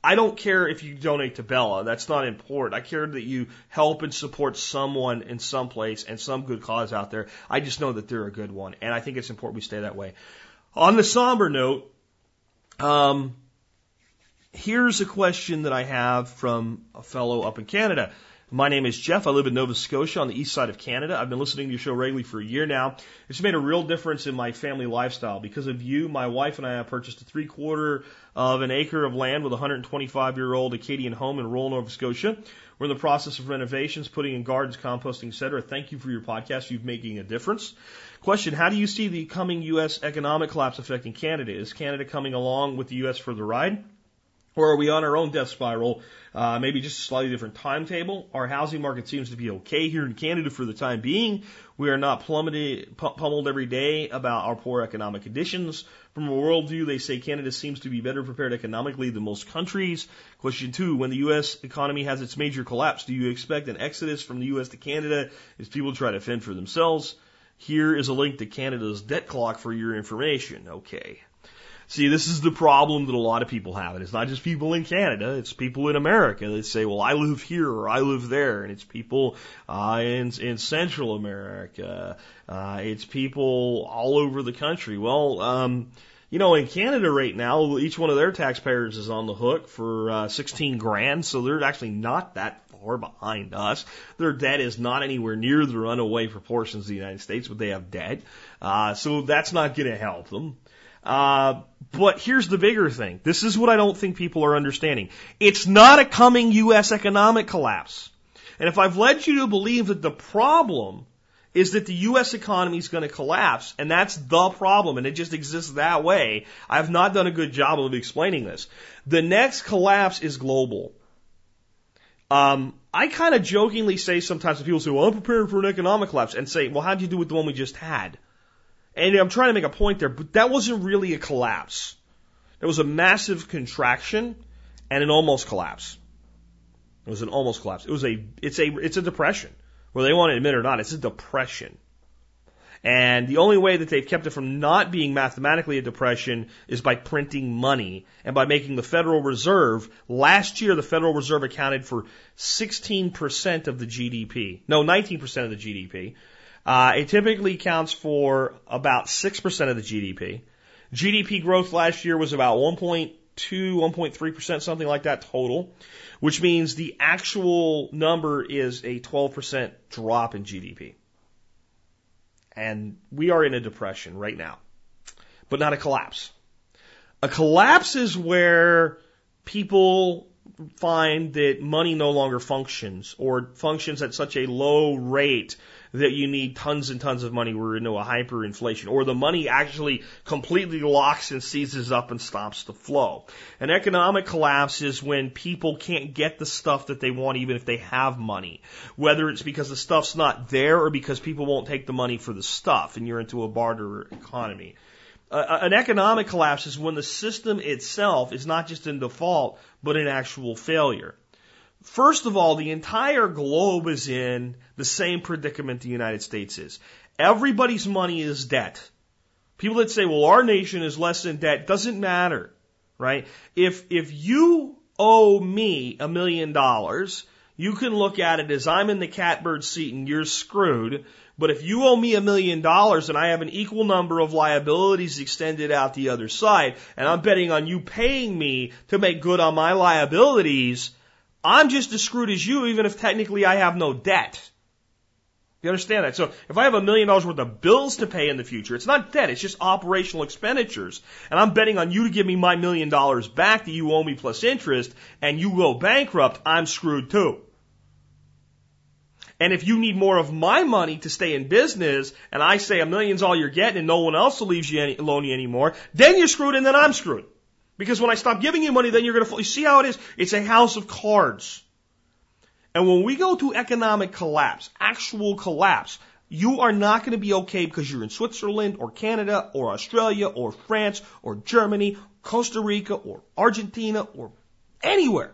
I don't care if you donate to Bella. That's not important. I care that you help and support someone in some place and some good cause out there. I just know that they're a good one. And I think it's important we stay that way. On the somber note, um, here's a question that I have from a fellow up in Canada. My name is Jeff. I live in Nova Scotia on the east side of Canada. I've been listening to your show regularly for a year now. It's made a real difference in my family lifestyle. Because of you, my wife and I have purchased a three quarter of an acre of land with a 125 year old Acadian home in rural Nova Scotia. We're in the process of renovations, putting in gardens, composting, etc. Thank you for your podcast. You've making a difference. Question, how do you see the coming U.S. economic collapse affecting Canada? Is Canada coming along with the U.S. for the ride? Or are we on our own death spiral? Uh, maybe just a slightly different timetable. Our housing market seems to be okay here in Canada for the time being. We are not plummeted, pummeled every day about our poor economic conditions. From a worldview, they say Canada seems to be better prepared economically than most countries. Question two, when the U.S. economy has its major collapse, do you expect an exodus from the U.S. to Canada as people try to fend for themselves? Here is a link to Canada's debt clock for your information. Okay. See, this is the problem that a lot of people have. And it's not just people in Canada, it's people in America that say, well, I live here or I live there. And it's people uh, in, in Central America. Uh, it's people all over the country. Well, um, you know, in Canada right now, each one of their taxpayers is on the hook for uh, 16 grand, so they're actually not that far behind us. Their debt is not anywhere near the runaway proportions of the United States, but they have debt. Uh, so that's not going to help them. Uh, but here's the bigger thing. This is what I don't think people are understanding. It's not a coming U.S. economic collapse. And if I've led you to believe that the problem is that the U.S. economy is going to collapse, and that's the problem, and it just exists that way, I have not done a good job of explaining this. The next collapse is global. Um, I kind of jokingly say sometimes to people say, well, I'm preparing for an economic collapse, and say, well, how'd you do with the one we just had? And I'm trying to make a point there, but that wasn't really a collapse. It was a massive contraction and an almost collapse. It was an almost collapse. It was a, it's a, it's a depression. Whether they want to admit it or not, it's a depression. And the only way that they've kept it from not being mathematically a depression is by printing money and by making the Federal Reserve. Last year, the Federal Reserve accounted for 16% of the GDP. No, 19% of the GDP. Uh, it typically accounts for about 6% of the GDP. GDP growth last year was about 1.2, 1.3%, something like that total, which means the actual number is a 12% drop in GDP. And we are in a depression right now. but not a collapse. A collapse is where people find that money no longer functions or functions at such a low rate that you need tons and tons of money. We're into a hyperinflation or the money actually completely locks and seizes up and stops the flow. An economic collapse is when people can't get the stuff that they want even if they have money. Whether it's because the stuff's not there or because people won't take the money for the stuff and you're into a barter economy. Uh, an economic collapse is when the system itself is not just in default, but in actual failure. First of all, the entire globe is in the same predicament the United States is. Everybody's money is debt. People that say, well, our nation is less in debt, doesn't matter, right? If, if you owe me a million dollars, you can look at it as I'm in the catbird seat and you're screwed. But if you owe me a million dollars and I have an equal number of liabilities extended out the other side, and I'm betting on you paying me to make good on my liabilities, I'm just as screwed as you, even if technically I have no debt. You understand that? So if I have a million dollars worth of bills to pay in the future, it's not debt, it's just operational expenditures. And I'm betting on you to give me my million dollars back that you owe me plus interest, and you go bankrupt, I'm screwed too. And if you need more of my money to stay in business, and I say a million's all you're getting and no one else will leave you any, loan you anymore, then you're screwed and then I'm screwed. Because when I stop giving you money, then you're going to, you see how it is? It's a house of cards. And when we go to economic collapse, actual collapse, you are not going to be okay because you're in Switzerland or Canada or Australia or France or Germany, Costa Rica or Argentina or anywhere.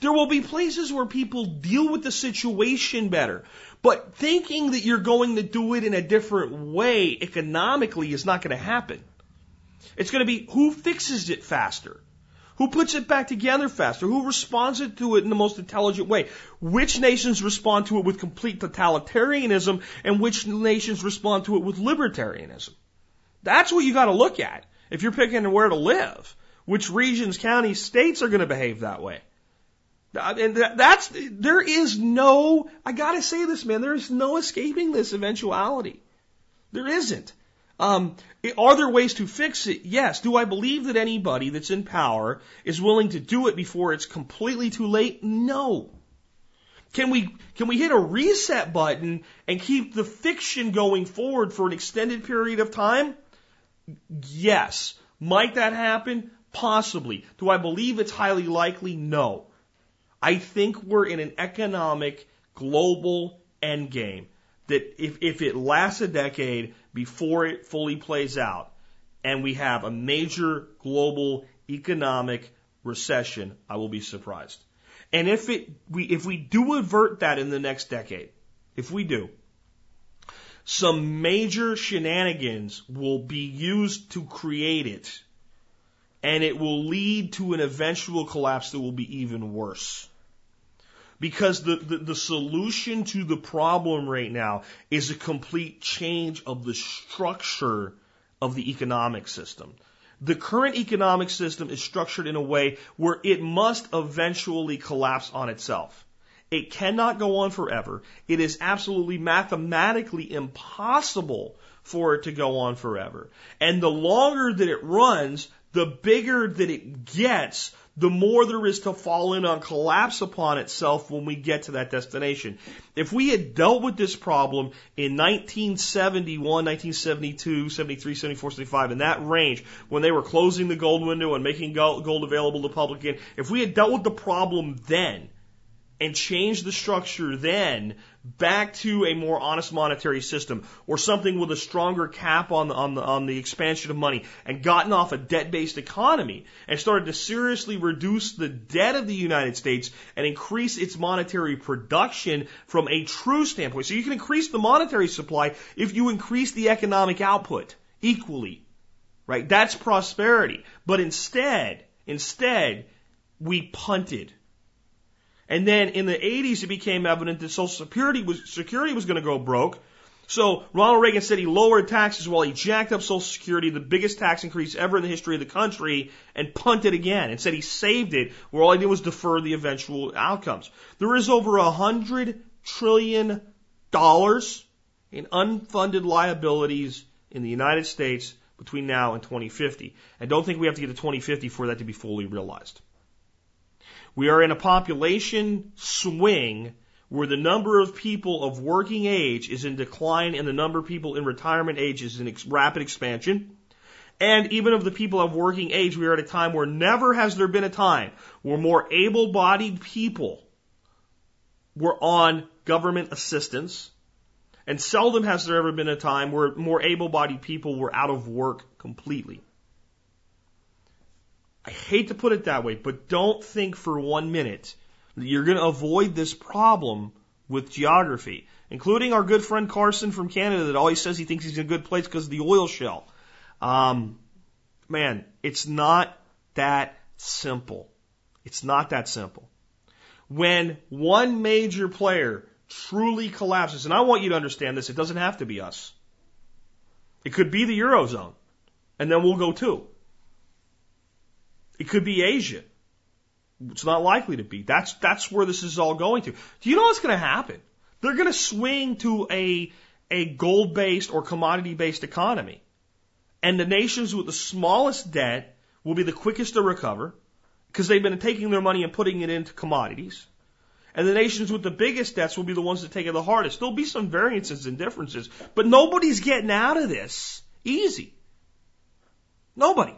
There will be places where people deal with the situation better. But thinking that you're going to do it in a different way economically is not going to happen. It's going to be who fixes it faster? Who puts it back together faster? Who responds to it in the most intelligent way? Which nations respond to it with complete totalitarianism and which nations respond to it with libertarianism? That's what you got to look at if you're picking where to live. Which regions, counties, states are going to behave that way. Uh, and that's, there is no, I gotta say this, man, there is no escaping this eventuality. There isn't. Um, are there ways to fix it? Yes. Do I believe that anybody that's in power is willing to do it before it's completely too late? No. Can we, can we hit a reset button and keep the fiction going forward for an extended period of time? Yes. Might that happen? Possibly. Do I believe it's highly likely? No. I think we're in an economic global endgame that if, if it lasts a decade before it fully plays out and we have a major global economic recession, I will be surprised. And if it, we, if we do avert that in the next decade, if we do, some major shenanigans will be used to create it and it will lead to an eventual collapse that will be even worse. Because the, the, the, solution to the problem right now is a complete change of the structure of the economic system. The current economic system is structured in a way where it must eventually collapse on itself. It cannot go on forever. It is absolutely mathematically impossible for it to go on forever. And the longer that it runs, the bigger that it gets, the more there is to fall in on collapse upon itself when we get to that destination. If we had dealt with this problem in 1971, 1972, 73, 74, 75, in that range, when they were closing the gold window and making gold available to the public if we had dealt with the problem then, and change the structure then back to a more honest monetary system or something with a stronger cap on the, on the, on the expansion of money and gotten off a debt-based economy and started to seriously reduce the debt of the United States and increase its monetary production from a true standpoint. So you can increase the monetary supply if you increase the economic output equally. Right? That's prosperity. But instead, instead, we punted and then in the 80s, it became evident that Social Security was, security was going to go broke. So Ronald Reagan said he lowered taxes while he jacked up Social Security, the biggest tax increase ever in the history of the country, and punted again and said he saved it where all he did was defer the eventual outcomes. There is over a hundred trillion dollars in unfunded liabilities in the United States between now and 2050. And don't think we have to get to 2050 for that to be fully realized. We are in a population swing where the number of people of working age is in decline and the number of people in retirement age is in ex- rapid expansion. And even of the people of working age, we are at a time where never has there been a time where more able-bodied people were on government assistance. And seldom has there ever been a time where more able-bodied people were out of work completely. I hate to put it that way, but don't think for one minute that you're going to avoid this problem with geography, including our good friend Carson from Canada that always says he thinks he's in a good place because of the oil shell. Um, man, it's not that simple. It's not that simple. When one major player truly collapses, and I want you to understand this, it doesn't have to be us. It could be the Eurozone, and then we'll go too. It could be Asia. It's not likely to be. That's, that's where this is all going to. Do you know what's going to happen? They're going to swing to a, a gold based or commodity based economy. And the nations with the smallest debt will be the quickest to recover because they've been taking their money and putting it into commodities. And the nations with the biggest debts will be the ones that take it the hardest. There'll be some variances and differences, but nobody's getting out of this easy. Nobody.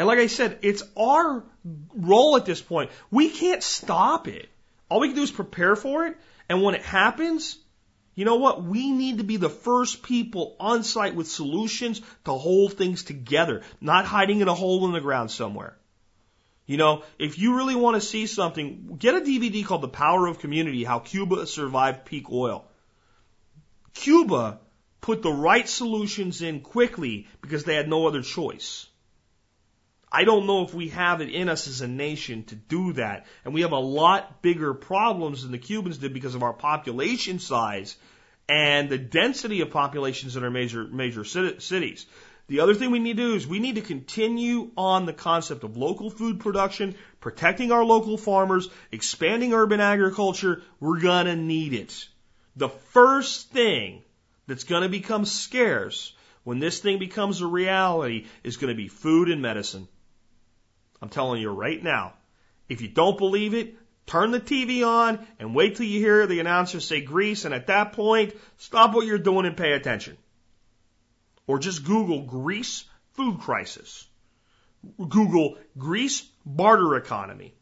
And like I said, it's our role at this point. We can't stop it. All we can do is prepare for it. And when it happens, you know what? We need to be the first people on site with solutions to hold things together, not hiding in a hole in the ground somewhere. You know, if you really want to see something, get a DVD called The Power of Community How Cuba Survived Peak Oil. Cuba put the right solutions in quickly because they had no other choice. I don't know if we have it in us as a nation to do that. And we have a lot bigger problems than the Cubans did because of our population size and the density of populations in our major, major cities. The other thing we need to do is we need to continue on the concept of local food production, protecting our local farmers, expanding urban agriculture. We're gonna need it. The first thing that's gonna become scarce when this thing becomes a reality is gonna be food and medicine. I'm telling you right now. If you don't believe it, turn the TV on and wait till you hear the announcer say Greece, and at that point, stop what you're doing and pay attention. Or just Google Greece food crisis. Google Greece barter economy.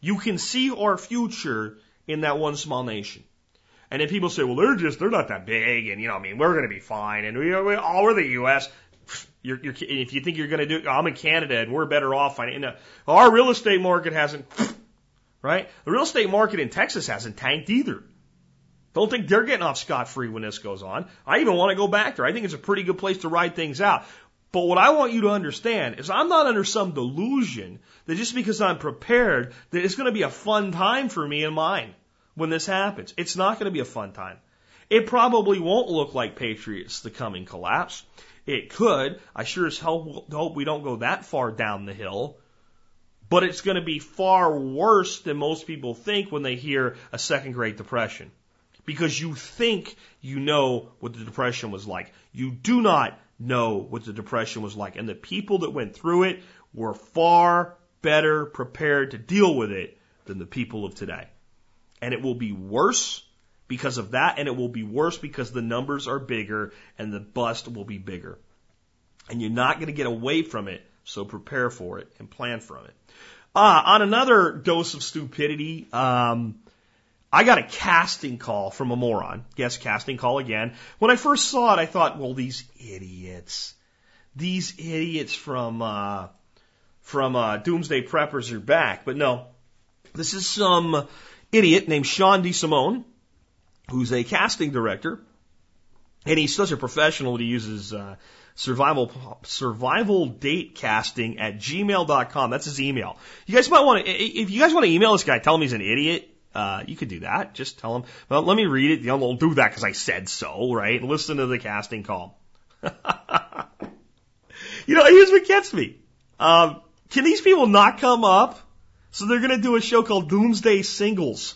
You can see our future in that one small nation. And if people say, well, they're just, they're not that big, and you know, I mean, we're going to be fine, and we, we all we're the U.S. You're, you're, if you think you're going to do, I'm in Canada and we're better off. And our real estate market hasn't, *sniffs* right? The real estate market in Texas hasn't tanked either. Don't think they're getting off scot free when this goes on. I even want to go back there. I think it's a pretty good place to ride things out. But what I want you to understand is I'm not under some delusion that just because I'm prepared that it's going to be a fun time for me and mine when this happens. It's not going to be a fun time. It probably won't look like Patriots, the coming collapse. It could. I sure as hell hope we don't go that far down the hill. But it's going to be far worse than most people think when they hear a second Great Depression. Because you think you know what the Depression was like. You do not know what the Depression was like. And the people that went through it were far better prepared to deal with it than the people of today. And it will be worse because of that, and it will be worse because the numbers are bigger and the bust will be bigger. And you're not going to get away from it, so prepare for it and plan from it. Uh, on another dose of stupidity, um, I got a casting call from a moron. Yes, casting call again. When I first saw it, I thought, well, these idiots, these idiots from uh, from uh, Doomsday Preppers are back. But no, this is some idiot named Sean DeSimone who's a casting director, and he's such a professional that he uses uh, survival survival date casting at gmail.com. That's his email. You guys might want to, if you guys want to email this guy, tell him he's an idiot. Uh, you could do that. Just tell him. Well, let me read it. I'll do that because I said so, right? Listen to the casting call. *laughs* you know, here's what gets me. Um, can these people not come up? So they're going to do a show called Doomsday Singles.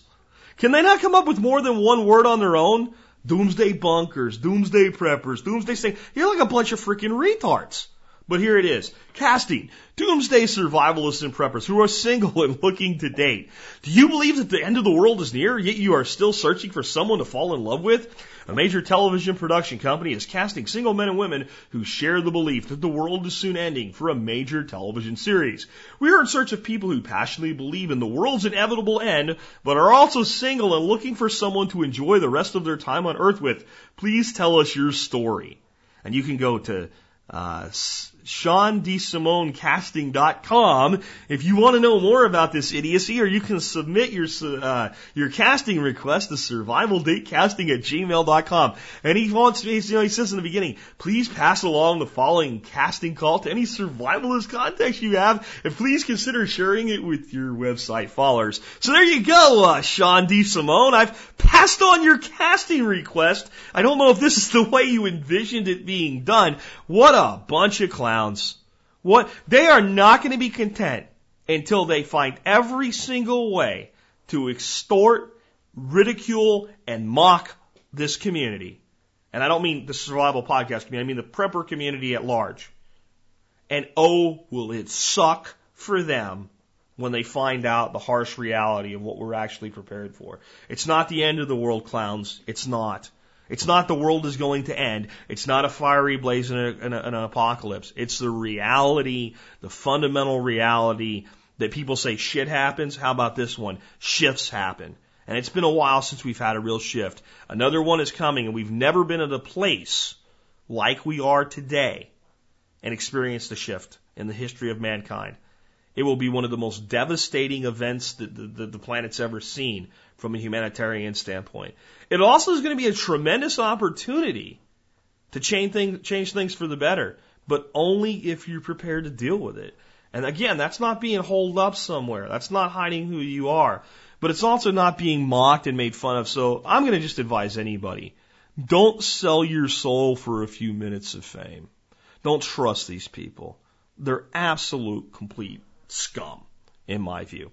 Can they not come up with more than one word on their own? Doomsday bunkers, doomsday preppers, doomsday saying, you're like a bunch of freaking retards. But here it is. Casting. Doomsday survivalists and preppers who are single and looking to date. Do you believe that the end of the world is near, yet you are still searching for someone to fall in love with? A major television production company is casting single men and women who share the belief that the world is soon ending for a major television series. We are in search of people who passionately believe in the world's inevitable end, but are also single and looking for someone to enjoy the rest of their time on earth with. Please tell us your story. And you can go to uh, SeanDeSimoneCasting.com if you want to know more about this idiocy, or you can submit your uh, your casting request to survivaldatecasting at gmail.com. And he wants, me, you know, he says in the beginning, please pass along the following casting call to any survivalist contacts you have, and please consider sharing it with your website followers. So there you go, uh, Sean DeSimone. I've passed on your casting request. I don't know if this is the way you envisioned it being done. What a bunch of clowns clowns. What? They are not going to be content until they find every single way to extort, ridicule, and mock this community. And I don't mean the survival podcast community, I mean the prepper community at large. And oh, will it suck for them when they find out the harsh reality of what we're actually prepared for. It's not the end of the world, clowns. It's not. It's not the world is going to end. It's not a fiery blaze and, an apocalypse. It's the reality, the fundamental reality that people say shit happens. How about this one? Shifts happen. And it's been a while since we've had a real shift. Another one is coming, and we've never been at a place like we are today and experienced a shift in the history of mankind. It will be one of the most devastating events that the, the, the planet's ever seen from a humanitarian standpoint. It also is going to be a tremendous opportunity to change things, change things for the better, but only if you're prepared to deal with it. And again, that's not being holed up somewhere. That's not hiding who you are. But it's also not being mocked and made fun of. So I'm going to just advise anybody. Don't sell your soul for a few minutes of fame. Don't trust these people. They're absolute, complete scum in my view.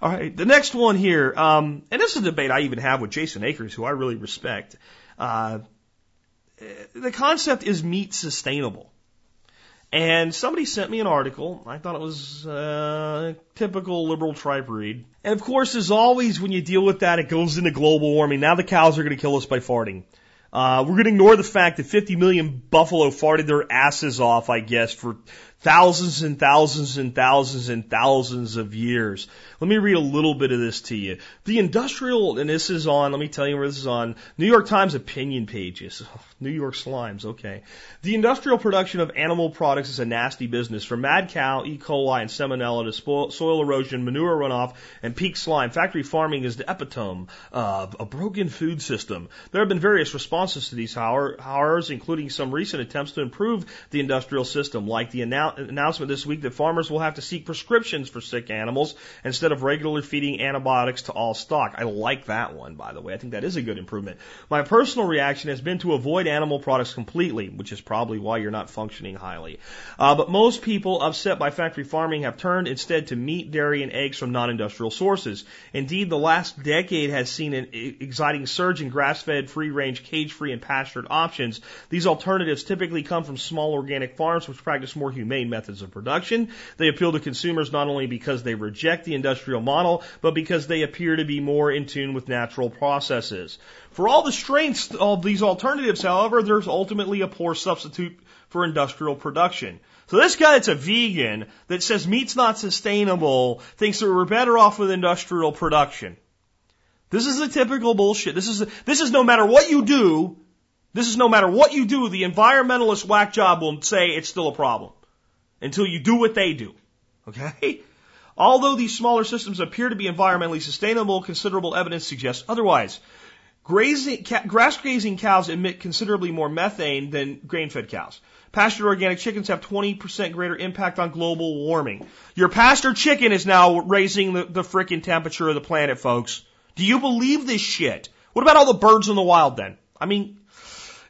All right, the next one here, um, and this is a debate I even have with Jason Akers, who I really respect. Uh, the concept is meat sustainable. And somebody sent me an article. I thought it was uh, typical liberal tripe read. And of course, as always, when you deal with that, it goes into global warming. Now the cows are going to kill us by farting. Uh, we're going to ignore the fact that 50 million buffalo farted their asses off, I guess, for thousands and thousands and thousands and thousands of years. Let me read a little bit of this to you. The industrial, and this is on, let me tell you where this is on, New York Times opinion pages. *laughs* Oh, New York slimes, okay. The industrial production of animal products is a nasty business. From mad cow, E. coli, and salmonella to soil erosion, manure runoff, and peak slime, factory farming is the epitome of a broken food system. There have been various responses to these horrors, including some recent attempts to improve the industrial system, like the announcement this week that farmers will have to seek prescriptions for sick animals instead of regularly feeding antibiotics to all stock. I like that one, by the way. I think that is a good improvement. My personal reaction has been to avoid animal products completely, which is probably why you're not functioning highly. Uh, but most people upset by factory farming have turned instead to meat, dairy, and eggs from non-industrial sources. Indeed, the last decade has seen an exciting surge in grass-fed, free-range, cage-free, and pastured options. These alternatives typically come from small organic farms which practice more humane methods of production. They appeal to consumers not only because they reject the industrial model, but because they appear to be more in tune with natural processes. For all the strengths of these alternatives, however, there's ultimately a poor substitute for industrial production. So this guy that's a vegan that says meat's not sustainable thinks that we're better off with industrial production. This is the typical bullshit. This is this is no matter what you do, this is no matter what you do, the environmentalist whack job will say it's still a problem until you do what they do. Okay? Although these smaller systems appear to be environmentally sustainable, considerable evidence suggests otherwise. Grazing, ca- grass grazing cows emit considerably more methane than grain fed cows. Pastured organic chickens have 20% greater impact on global warming. Your pasture chicken is now raising the, the frickin' temperature of the planet, folks. Do you believe this shit? What about all the birds in the wild then? I mean,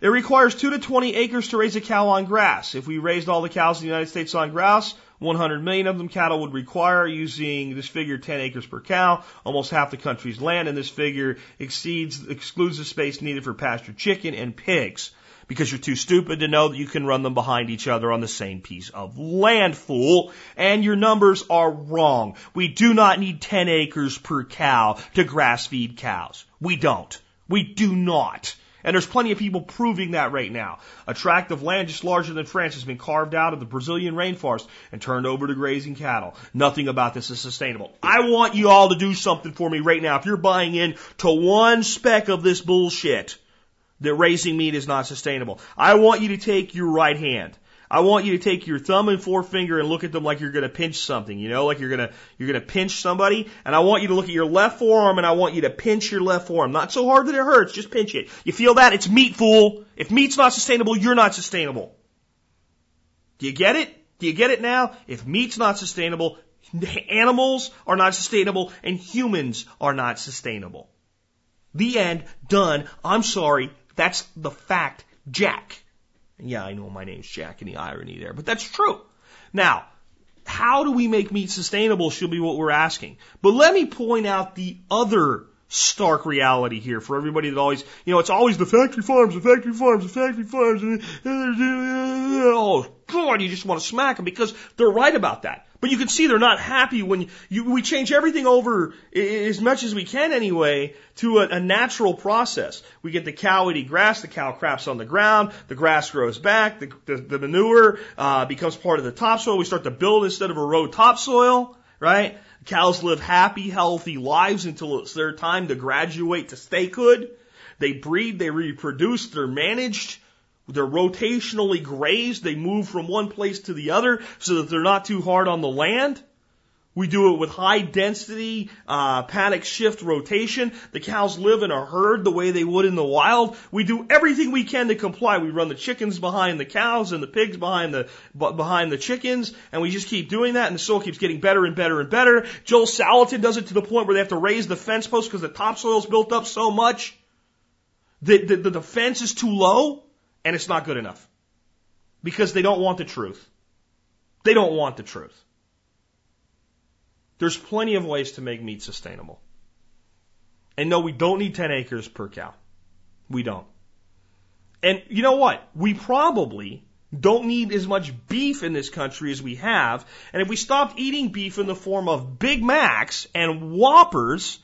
it requires 2 to 20 acres to raise a cow on grass. If we raised all the cows in the United States on grass, 100 million of them cattle would require using this figure 10 acres per cow, almost half the country's land, and this figure exceeds, excludes the space needed for pasture chicken and pigs. Because you're too stupid to know that you can run them behind each other on the same piece of land, fool. And your numbers are wrong. We do not need 10 acres per cow to grass feed cows. We don't. We do not. And there's plenty of people proving that right now. A tract of land just larger than France has been carved out of the Brazilian rainforest and turned over to grazing cattle. Nothing about this is sustainable. I want you all to do something for me right now. If you're buying in to one speck of this bullshit that raising meat is not sustainable, I want you to take your right hand I want you to take your thumb and forefinger and look at them like you're going to pinch something, you know, like you're going to, you're going to pinch somebody. And I want you to look at your left forearm and I want you to pinch your left forearm. Not so hard that it hurts, just pinch it. You feel that? It's meat, fool. If meat's not sustainable, you're not sustainable. Do you get it? Do you get it now? If meat's not sustainable, animals are not sustainable and humans are not sustainable. The end. Done. I'm sorry. That's the fact. Jack. And yeah, I know my name's Jack, any irony there, but that's true. Now, how do we make meat sustainable should be what we're asking. But let me point out the other stark reality here for everybody that always, you know, it's always the factory farms, the factory farms, the factory farms. Oh, God, you just want to smack them because they're right about that. But you can see they're not happy when you, we change everything over as much as we can anyway to a, a natural process. We get the cow eating grass, the cow craps on the ground, the grass grows back, the, the, the manure uh, becomes part of the topsoil. We start to build instead of erode topsoil, right? Cows live happy, healthy lives until it's their time to graduate to statehood. They breed, they reproduce, they're managed they're rotationally grazed. They move from one place to the other so that they're not too hard on the land. We do it with high density uh, paddock shift rotation. The cows live in a herd the way they would in the wild. We do everything we can to comply. We run the chickens behind the cows and the pigs behind the behind the chickens, and we just keep doing that. And the soil keeps getting better and better and better. Joel Salatin does it to the point where they have to raise the fence post because the topsoil's built up so much that the, the, the fence is too low and it's not good enough because they don't want the truth. They don't want the truth. There's plenty of ways to make meat sustainable. And no, we don't need 10 acres per cow. We don't. And you know what? We probably don't need as much beef in this country as we have. And if we stopped eating beef in the form of Big Macs and Whoppers,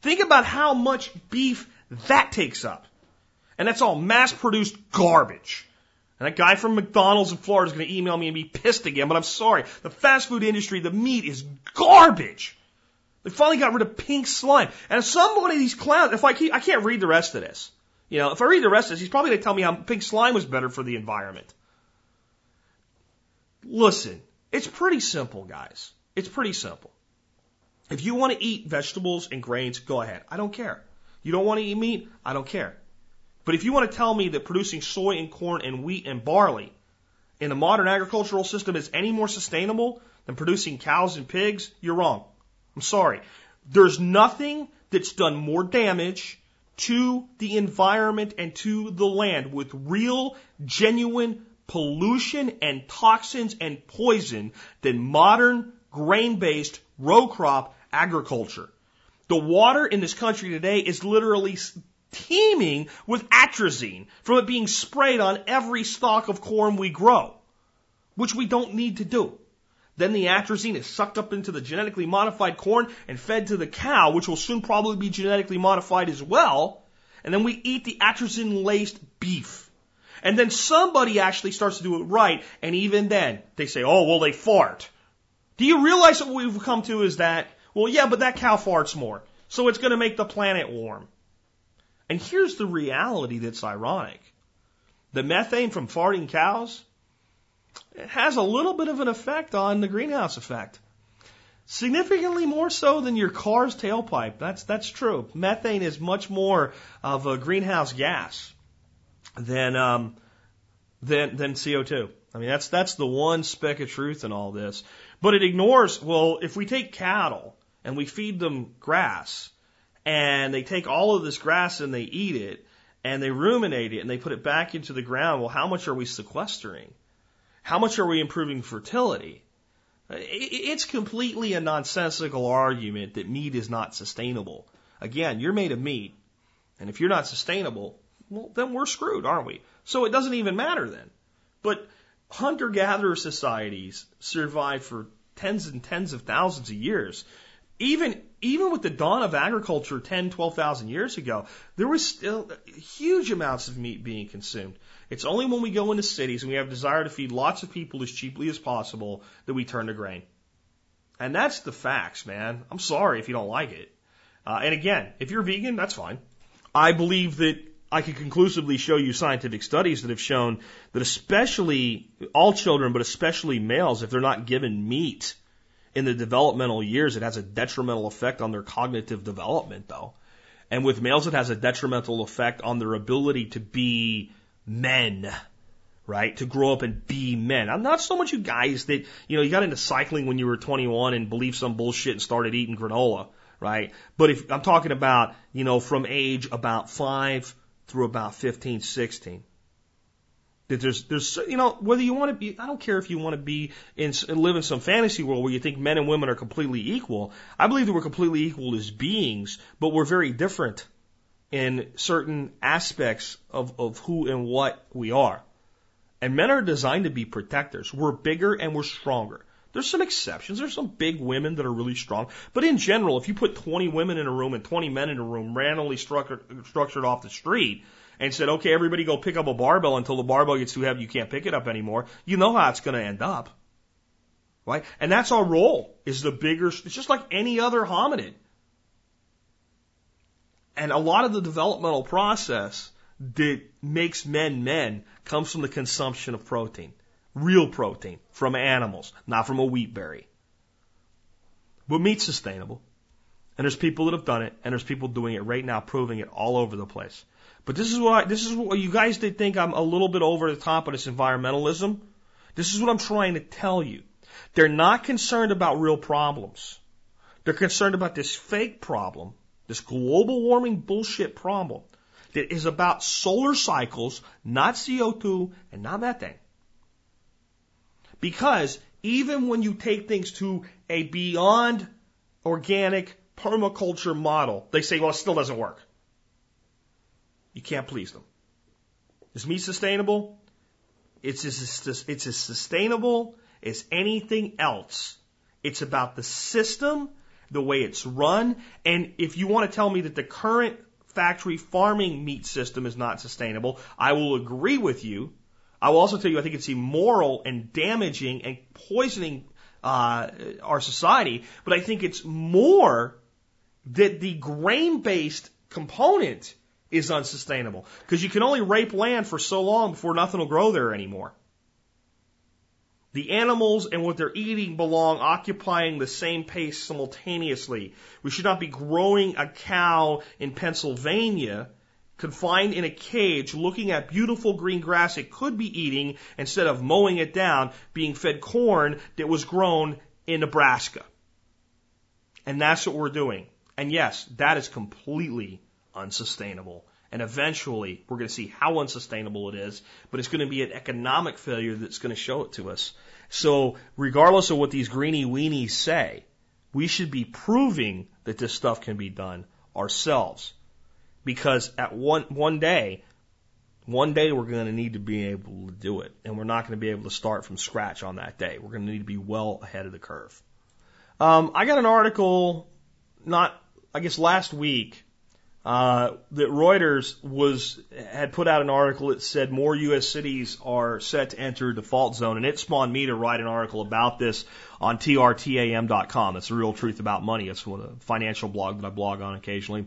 think about how much beef that takes up. And that's all mass produced garbage. And that guy from McDonald's in Florida is going to email me and be pissed again, but I'm sorry. The fast food industry, the meat is garbage. They finally got rid of pink slime. And if somebody these clowns, if I keep, I can't read the rest of this. You know, if I read the rest of this, he's probably going to tell me how pink slime was better for the environment. Listen, it's pretty simple, guys. It's pretty simple. If you want to eat vegetables and grains, go ahead. I don't care. You don't want to eat meat? I don't care. But if you want to tell me that producing soy and corn and wheat and barley in the modern agricultural system is any more sustainable than producing cows and pigs, you're wrong. I'm sorry. There's nothing that's done more damage to the environment and to the land with real, genuine pollution and toxins and poison than modern grain based row crop agriculture. The water in this country today is literally teeming with atrazine from it being sprayed on every stalk of corn we grow, which we don't need to do. Then the atrazine is sucked up into the genetically modified corn and fed to the cow, which will soon probably be genetically modified as well. And then we eat the atrazine laced beef. And then somebody actually starts to do it right. And even then, they say, oh, well, they fart. Do you realize what we've come to is that, well, yeah, but that cow farts more. So it's going to make the planet warm. And here's the reality that's ironic. The methane from farting cows it has a little bit of an effect on the greenhouse effect. Significantly more so than your car's tailpipe. That's that's true. Methane is much more of a greenhouse gas than um, than than CO2. I mean that's that's the one speck of truth in all this. But it ignores well, if we take cattle and we feed them grass, and they take all of this grass and they eat it and they ruminate it and they put it back into the ground. Well, how much are we sequestering? How much are we improving fertility? It's completely a nonsensical argument that meat is not sustainable. Again, you're made of meat, and if you're not sustainable, well, then we're screwed, aren't we? So it doesn't even matter then. But hunter gatherer societies survive for tens and tens of thousands of years. Even even with the dawn of agriculture 10, 12,000 years ago, there was still huge amounts of meat being consumed. It's only when we go into cities and we have a desire to feed lots of people as cheaply as possible that we turn to grain. And that's the facts, man. I'm sorry if you don't like it. Uh, and again, if you're vegan, that's fine. I believe that I can conclusively show you scientific studies that have shown that especially all children, but especially males, if they're not given meat, in the developmental years, it has a detrimental effect on their cognitive development, though. And with males, it has a detrimental effect on their ability to be men, right? To grow up and be men. I'm not so much you guys that, you know, you got into cycling when you were 21 and believed some bullshit and started eating granola, right? But if I'm talking about, you know, from age about five through about 15, 16, that there's, there's, you know, whether you want to be, I don't care if you want to be in, live in some fantasy world where you think men and women are completely equal. I believe that we're completely equal as beings, but we're very different in certain aspects of, of who and what we are. And men are designed to be protectors. We're bigger and we're stronger. There's some exceptions. There's some big women that are really strong. But in general, if you put 20 women in a room and 20 men in a room randomly structured, structured off the street, and said, okay, everybody go pick up a barbell until the barbell gets too heavy, you can't pick it up anymore, you know how it's going to end up. Right? And that's our role, is the bigger, it's just like any other hominid. And a lot of the developmental process that makes men men comes from the consumption of protein. Real protein from animals, not from a wheat berry. But meat's sustainable. And there's people that have done it, and there's people doing it right now, proving it all over the place. But this is what this is what you guys did think I'm a little bit over the top of this environmentalism. This is what I'm trying to tell you. They're not concerned about real problems. They're concerned about this fake problem, this global warming bullshit problem that is about solar cycles, not CO2 and not methane. Because even when you take things to a beyond organic permaculture model, they say, well, it still doesn't work. You can't please them. Is meat sustainable? It's as, it's as sustainable as anything else. It's about the system, the way it's run, and if you want to tell me that the current factory farming meat system is not sustainable, I will agree with you. I will also tell you I think it's immoral and damaging and poisoning uh, our society, but I think it's more that the grain based component is unsustainable. Because you can only rape land for so long before nothing will grow there anymore. The animals and what they're eating belong occupying the same pace simultaneously. We should not be growing a cow in Pennsylvania confined in a cage looking at beautiful green grass it could be eating instead of mowing it down, being fed corn that was grown in Nebraska. And that's what we're doing. And yes, that is completely unsustainable. And eventually, we're going to see how unsustainable it is, but it's going to be an economic failure that's going to show it to us. So, regardless of what these greeny weenies say, we should be proving that this stuff can be done ourselves. Because at one, one day, one day we're going to need to be able to do it. And we're not going to be able to start from scratch on that day. We're going to need to be well ahead of the curve. Um, I got an article, not, I guess last week, uh, that Reuters was had put out an article that said more U.S. cities are set to enter default zone, and it spawned me to write an article about this on trtam.com. That's the real truth about money. It's a financial blog that I blog on occasionally.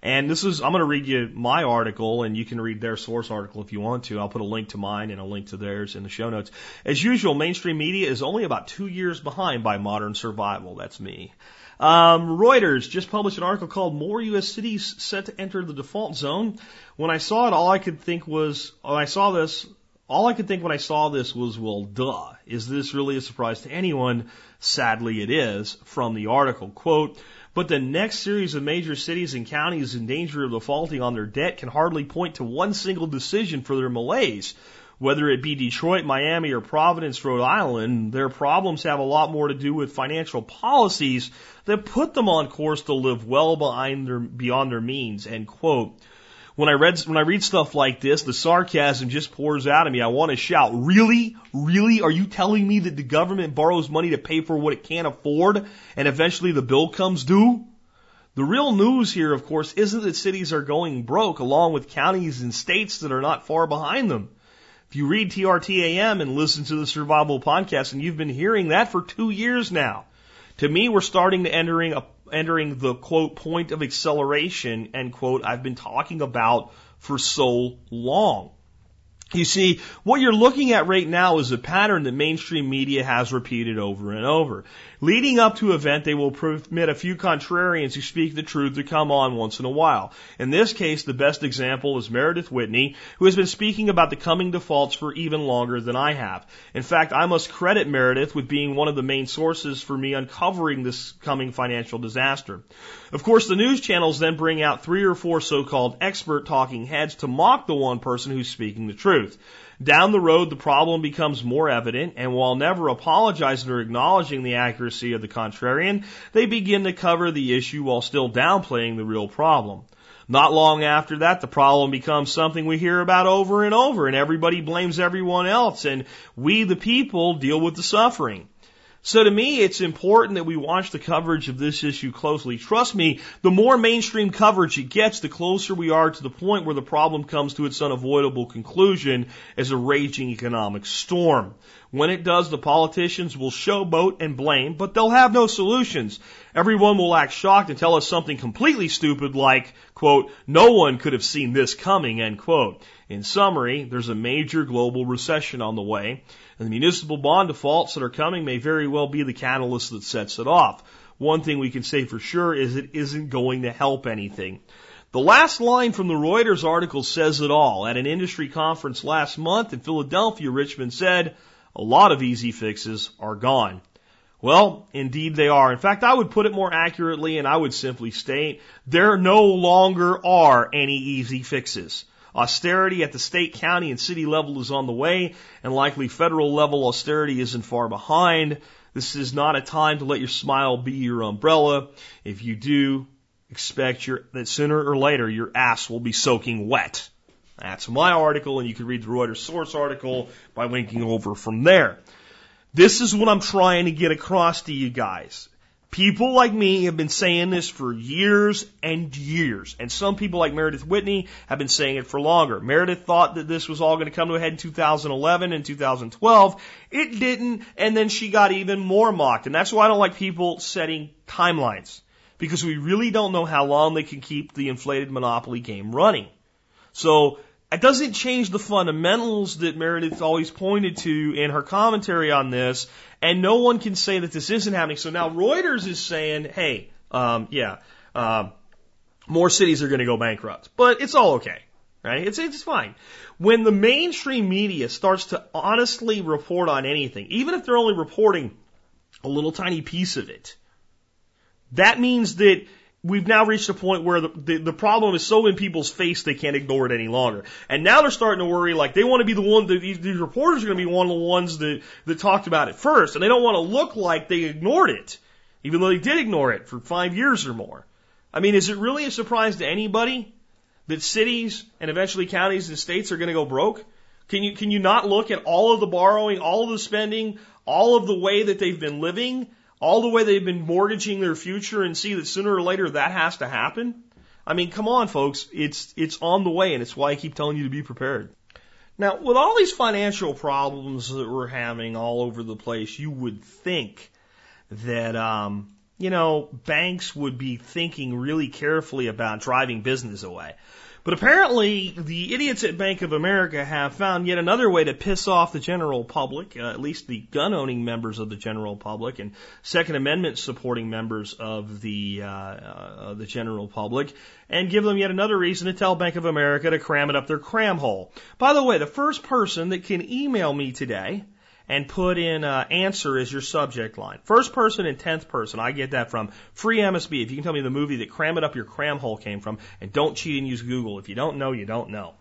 And this is, I'm going to read you my article, and you can read their source article if you want to. I'll put a link to mine and a link to theirs in the show notes. As usual, mainstream media is only about two years behind by modern survival. That's me. Um, Reuters just published an article called More U.S. Cities Set to Enter the Default Zone. When I saw it, all I could think was, when I saw this, all I could think when I saw this was, well, duh. Is this really a surprise to anyone? Sadly, it is from the article. Quote, but the next series of major cities and counties in danger of defaulting on their debt can hardly point to one single decision for their malaise. Whether it be Detroit, Miami, or Providence, Rhode Island, their problems have a lot more to do with financial policies that put them on course to live well behind their, beyond their means. End quote. When I read when I read stuff like this, the sarcasm just pours out of me. I want to shout, "Really? Really? Are you telling me that the government borrows money to pay for what it can't afford and eventually the bill comes due?" The real news here, of course, isn't that cities are going broke along with counties and states that are not far behind them. If you read TRTAM and listen to the Survival Podcast, and you've been hearing that for two years now, to me, we're starting to entering a, entering the quote point of acceleration end quote I've been talking about for so long. You see, what you're looking at right now is a pattern that mainstream media has repeated over and over. Leading up to event, they will permit a few contrarians who speak the truth to come on once in a while. In this case, the best example is Meredith Whitney, who has been speaking about the coming defaults for even longer than I have. In fact, I must credit Meredith with being one of the main sources for me uncovering this coming financial disaster. Of course, the news channels then bring out three or four so-called expert talking heads to mock the one person who's speaking the truth. Down the road, the problem becomes more evident, and while never apologizing or acknowledging the accuracy of the contrarian, they begin to cover the issue while still downplaying the real problem. Not long after that, the problem becomes something we hear about over and over, and everybody blames everyone else, and we, the people, deal with the suffering. So to me, it's important that we watch the coverage of this issue closely. Trust me, the more mainstream coverage it gets, the closer we are to the point where the problem comes to its unavoidable conclusion as a raging economic storm. When it does, the politicians will showboat and blame, but they'll have no solutions. Everyone will act shocked and tell us something completely stupid like, quote, no one could have seen this coming, end quote. In summary, there's a major global recession on the way, and the municipal bond defaults that are coming may very well be the catalyst that sets it off. One thing we can say for sure is it isn't going to help anything. The last line from the Reuters article says it all. At an industry conference last month in Philadelphia, Richmond said, a lot of easy fixes are gone. Well, indeed they are. In fact, I would put it more accurately and I would simply state there no longer are any easy fixes. Austerity at the state, county, and city level is on the way, and likely federal level austerity isn't far behind. This is not a time to let your smile be your umbrella. If you do, expect your, that sooner or later your ass will be soaking wet. That's my article, and you can read the Reuters source article by linking over from there. This is what I'm trying to get across to you guys. People like me have been saying this for years and years. And some people like Meredith Whitney have been saying it for longer. Meredith thought that this was all going to come to a head in 2011 and 2012. It didn't. And then she got even more mocked. And that's why I don't like people setting timelines. Because we really don't know how long they can keep the inflated monopoly game running. So it doesn't change the fundamentals that Meredith always pointed to in her commentary on this, and no one can say that this isn't happening. So now Reuters is saying, hey, um, yeah, um, more cities are going to go bankrupt, but it's all okay, right? It's it's fine. When the mainstream media starts to honestly report on anything, even if they're only reporting a little tiny piece of it, that means that we've now reached a point where the, the, the, problem is so in people's face they can't ignore it any longer. And now they're starting to worry like they want to be the one that these, these reporters are going to be one of the ones that, that talked about it first. And they don't want to look like they ignored it, even though they did ignore it for five years or more. I mean, is it really a surprise to anybody that cities and eventually counties and states are going to go broke? Can you, can you not look at all of the borrowing, all of the spending, all of the way that they've been living all the way they've been mortgaging their future and see that sooner or later that has to happen? I mean, come on, folks. It's, it's on the way and it's why I keep telling you to be prepared. Now, with all these financial problems that we're having all over the place, you would think that, um, you know, banks would be thinking really carefully about driving business away. But apparently, the idiots at Bank of America have found yet another way to piss off the general public, uh, at least the gun owning members of the general public and Second Amendment supporting members of the, uh, uh, the general public, and give them yet another reason to tell Bank of America to cram it up their cram hole. By the way, the first person that can email me today and put in uh, answer as your subject line. First person and tenth person, I get that from free MSB. If you can tell me the movie that Cram It Up Your Cram Hole came from, and don't cheat and use Google. If you don't know, you don't know.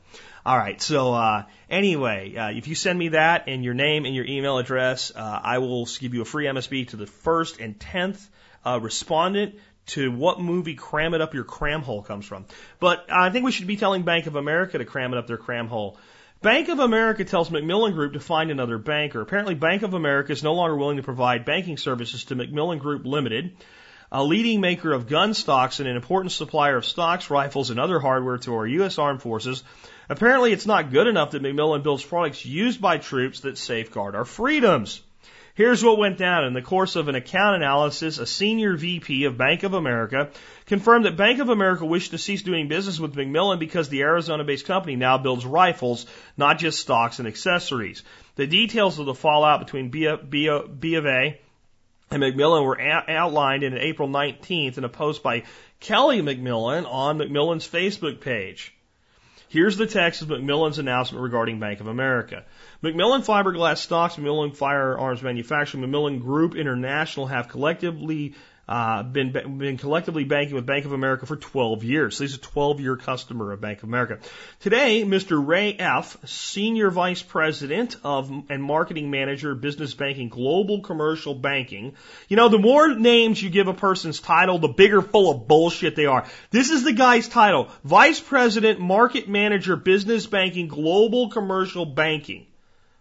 All right. So uh, anyway, uh, if you send me that and your name and your email address, uh, I will give you a free MSB to the first and tenth uh, respondent to what movie Cram It Up Your Cram Hole comes from. But I think we should be telling Bank of America to cram it up their cram hole. Bank of America tells McMillan Group to find another banker. Apparently, Bank of America is no longer willing to provide banking services to McMillan Group Limited, a leading maker of gun stocks and an important supplier of stocks, rifles, and other hardware to our U.S. Armed Forces. Apparently, it's not good enough that McMillan builds products used by troops that safeguard our freedoms. Here's what went down. In the course of an account analysis, a senior VP of Bank of America confirmed that Bank of America wished to cease doing business with McMillan because the Arizona based company now builds rifles, not just stocks and accessories. The details of the fallout between B of, B B of A and McMillan were outlined in April 19th in a post by Kelly McMillan on McMillan's Facebook page. Here's the text of McMillan's announcement regarding Bank of America. McMillan Fiberglass Stocks, McMillan Firearms Manufacturing, McMillan Group International have collectively uh, been been collectively banking with Bank of America for 12 years. So he's a 12 year customer of Bank of America. Today, Mr. Ray F., Senior Vice President of and Marketing Manager, Business Banking, Global Commercial Banking. You know, the more names you give a person's title, the bigger full of bullshit they are. This is the guy's title: Vice President, Market Manager, Business Banking, Global Commercial Banking.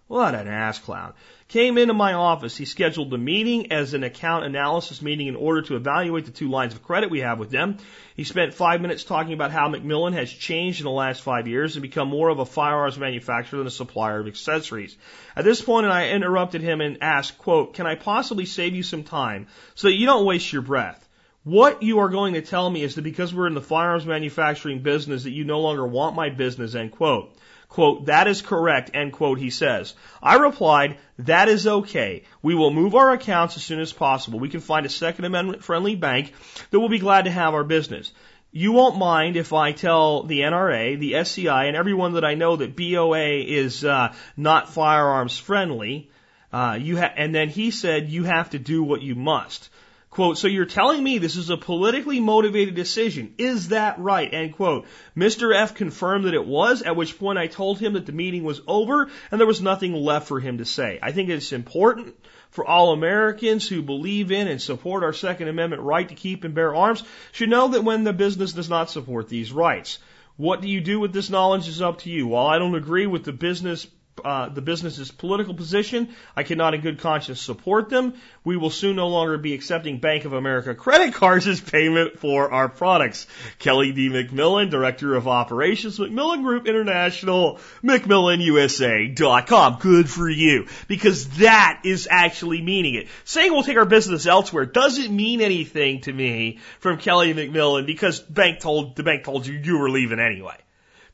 What an ass clown. Came into my office. He scheduled the meeting as an account analysis meeting in order to evaluate the two lines of credit we have with them. He spent five minutes talking about how McMillan has changed in the last five years and become more of a firearms manufacturer than a supplier of accessories. At this point, I interrupted him and asked, quote, can I possibly save you some time so that you don't waste your breath? What you are going to tell me is that because we're in the firearms manufacturing business that you no longer want my business, end quote. Quote, that is correct, end quote, he says. I replied, that is okay. We will move our accounts as soon as possible. We can find a Second Amendment friendly bank that will be glad to have our business. You won't mind if I tell the NRA, the SCI, and everyone that I know that BOA is uh, not firearms friendly. Uh, you ha- and then he said, you have to do what you must. Quote, so you're telling me this is a politically motivated decision. Is that right? End quote. Mr. F confirmed that it was, at which point I told him that the meeting was over and there was nothing left for him to say. I think it's important for all Americans who believe in and support our Second Amendment right to keep and bear arms should know that when the business does not support these rights. What do you do with this knowledge is up to you. While I don't agree with the business uh, the business's political position. I cannot in good conscience support them. We will soon no longer be accepting Bank of America credit cards as payment for our products. Kelly D. McMillan, Director of Operations, McMillan Group International, McMillanUSA.com. Good for you. Because that is actually meaning it. Saying we'll take our business elsewhere doesn't mean anything to me from Kelly McMillan because bank told, the bank told you you were leaving anyway.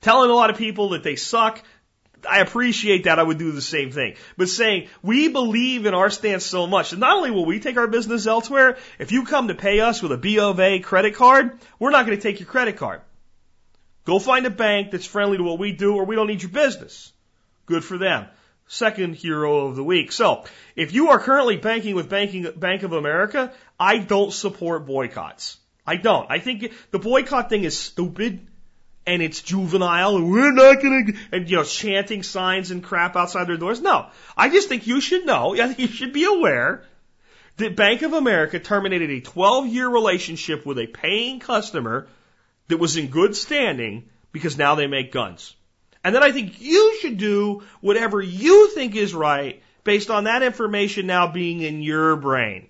Telling a lot of people that they suck, I appreciate that. I would do the same thing. But saying we believe in our stance so much that not only will we take our business elsewhere, if you come to pay us with a B of A credit card, we're not going to take your credit card. Go find a bank that's friendly to what we do or we don't need your business. Good for them. Second hero of the week. So, if you are currently banking with banking, Bank of America, I don't support boycotts. I don't. I think the boycott thing is stupid and it's juvenile and we're not gonna and you know chanting signs and crap outside their doors. No, I just think you should know. *laughs* I think you should be aware that Bank of America terminated a 12 year relationship with a paying customer that was in good standing because now they make guns. And then I think you should do whatever you think is right based on that information now being in your brain.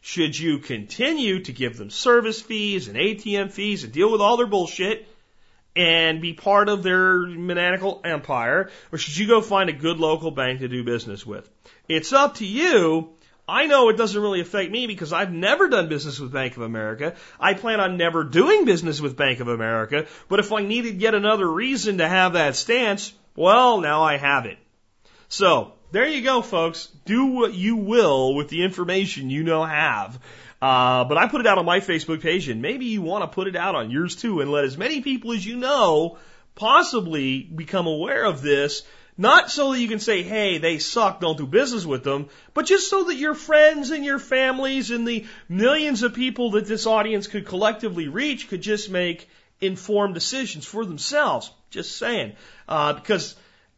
Should you continue to give them service fees and ATM fees and deal with all their bullshit? And be part of their maniacal empire, or should you go find a good local bank to do business with? It's up to you. I know it doesn't really affect me because I've never done business with Bank of America. I plan on never doing business with Bank of America, but if I needed yet another reason to have that stance, well, now I have it. So, there you go, folks. Do what you will with the information you now have. Uh, but I put it out on my Facebook page, and maybe you want to put it out on yours too, and let as many people as you know possibly become aware of this Not so that you can say, hey, they suck, don't do business with them, but just so that your friends and your families and the millions of people that this audience could collectively reach could just make informed decisions for themselves. Just saying. Uh, because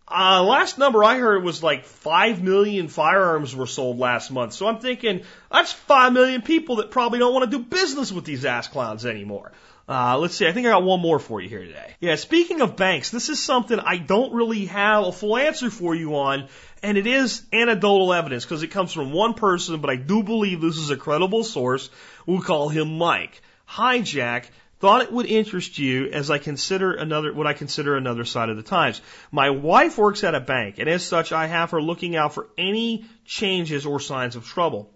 uh, last number I heard was like 5 million firearms were sold last month. So I'm thinking that's 5 million people that probably don't want to do business with these ass clowns anymore. Uh, let's see. I think I got one more for you here today. Yeah. Speaking of banks, this is something I don't really have a full answer for you on, and it is anecdotal evidence because it comes from one person, but I do believe this is a credible source. We'll call him Mike. Hi, Jack. Thought it would interest you as I consider another, what I consider another side of the times. My wife works at a bank, and as such, I have her looking out for any changes or signs of trouble.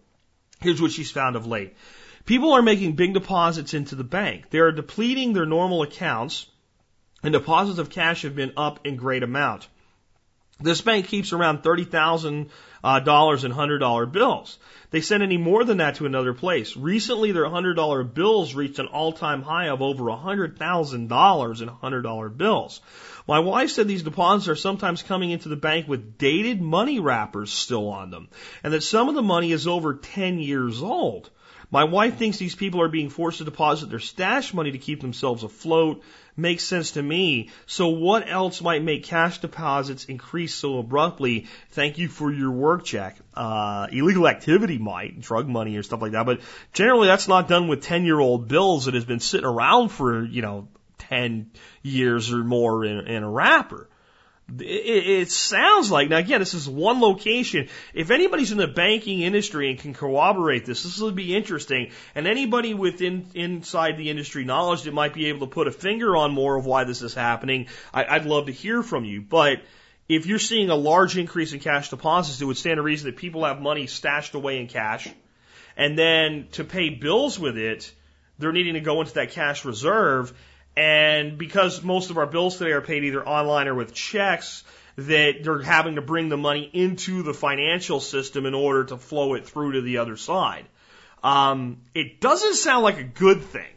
Here's what she's found of late. People are making big deposits into the bank. They are depleting their normal accounts, and deposits of cash have been up in great amount. This bank keeps around thirty thousand uh, dollars in hundred dollar bills. They send any more than that to another place. Recently, their hundred dollar bills reached an all time high of over hundred thousand dollars in hundred dollar bills. My wife said these deposits are sometimes coming into the bank with dated money wrappers still on them, and that some of the money is over ten years old. My wife thinks these people are being forced to deposit their stash money to keep themselves afloat. Makes sense to me. So what else might make cash deposits increase so abruptly? Thank you for your work, Jack. Uh, illegal activity might, drug money or stuff like that, but generally that's not done with 10 year old bills that has been sitting around for, you know, 10 years or more in, in a wrapper. It, it sounds like, now again, this is one location. If anybody's in the banking industry and can corroborate this, this would be interesting. And anybody within, inside the industry knowledge that might be able to put a finger on more of why this is happening, I, I'd love to hear from you. But if you're seeing a large increase in cash deposits, it would stand to reason that people have money stashed away in cash. And then to pay bills with it, they're needing to go into that cash reserve and because most of our bills today are paid either online or with checks, that they're having to bring the money into the financial system in order to flow it through to the other side. Um, it doesn't sound like a good thing.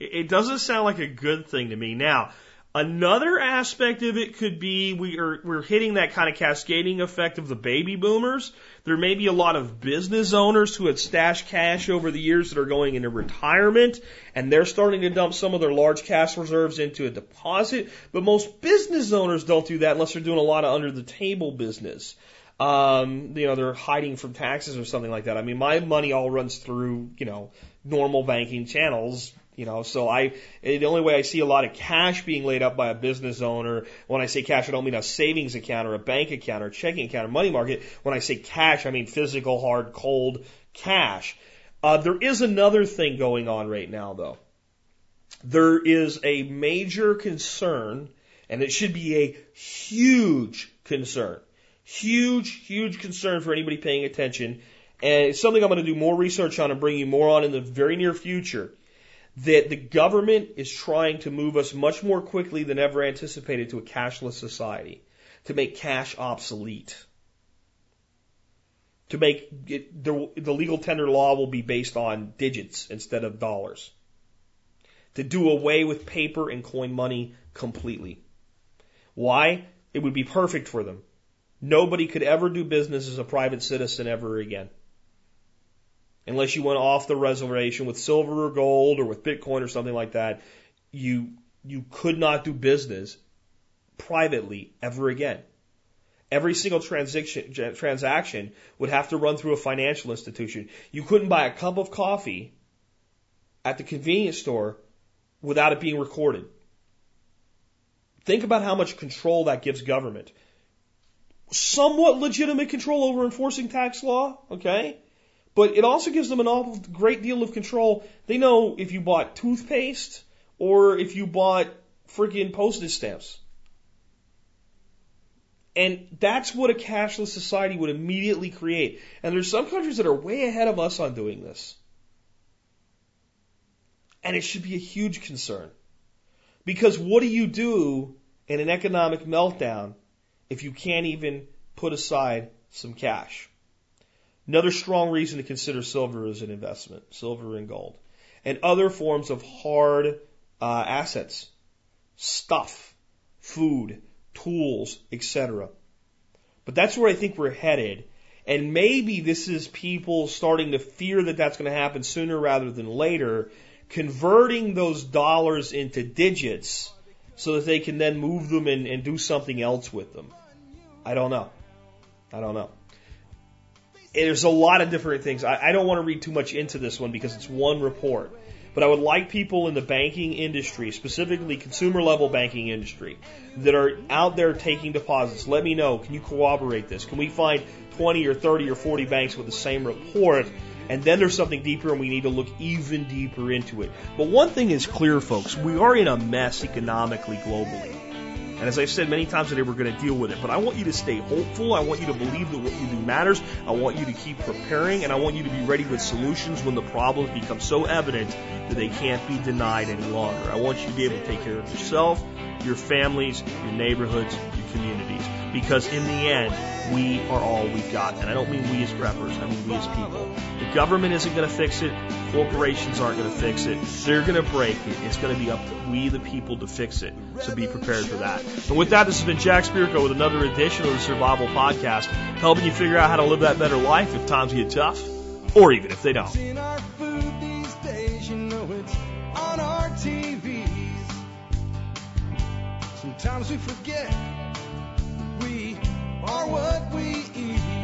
It doesn't sound like a good thing to me. Now, Another aspect of it could be we are, we're hitting that kind of cascading effect of the baby boomers. There may be a lot of business owners who had stashed cash over the years that are going into retirement and they're starting to dump some of their large cash reserves into a deposit. But most business owners don't do that unless they're doing a lot of under the table business. Um, you know, they're hiding from taxes or something like that. I mean, my money all runs through, you know, normal banking channels, you know, so I, the only way I see a lot of cash being laid up by a business owner, when I say cash, I don't mean a savings account or a bank account or a checking account or money market. When I say cash, I mean physical, hard, cold cash. Uh, there is another thing going on right now though. There is a major concern, and it should be a huge concern. Huge, huge concern for anybody paying attention. And it's something I'm going to do more research on and bring you more on in the very near future that the government is trying to move us much more quickly than ever anticipated to a cashless society, to make cash obsolete, to make it, the, the legal tender law will be based on digits instead of dollars, to do away with paper and coin money completely. Why? It would be perfect for them. Nobody could ever do business as a private citizen ever again unless you went off the reservation with silver or gold or with Bitcoin or something like that, you you could not do business privately ever again. Every single transaction transaction would have to run through a financial institution. You couldn't buy a cup of coffee at the convenience store without it being recorded. Think about how much control that gives government. Somewhat legitimate control over enforcing tax law, okay? But it also gives them an awful great deal of control. They know if you bought toothpaste or if you bought freaking postage stamps. And that's what a cashless society would immediately create. And there's some countries that are way ahead of us on doing this. And it should be a huge concern. Because what do you do in an economic meltdown if you can't even put aside some cash? Another strong reason to consider silver as an investment, silver and gold, and other forms of hard uh, assets, stuff, food, tools, etc. But that's where I think we're headed. And maybe this is people starting to fear that that's going to happen sooner rather than later, converting those dollars into digits so that they can then move them and, and do something else with them. I don't know. I don't know. There's a lot of different things. I, I don't want to read too much into this one because it's one report. But I would like people in the banking industry, specifically consumer level banking industry, that are out there taking deposits. Let me know. Can you corroborate this? Can we find 20 or 30 or 40 banks with the same report? And then there's something deeper and we need to look even deeper into it. But one thing is clear, folks. We are in a mess economically globally. And as I've said many times today, we're going to deal with it. But I want you to stay hopeful. I want you to believe that what you do matters. I want you to keep preparing and I want you to be ready with solutions when the problems become so evident that they can't be denied any longer. I want you to be able to take care of yourself, your families, your neighborhoods, your communities. Because in the end, we are all we've got. And I don't mean we as preppers, I mean we as people. The government isn't going to fix it. Corporations aren't going to fix it. They're going to break it. It's going to be up to we, the people, to fix it. So be prepared for that. And with that, this has been Jack Spirko with another edition of the Survival Podcast, helping you figure out how to live that better life if times get tough, or even if they don't. Sometimes we forget we are what we eat.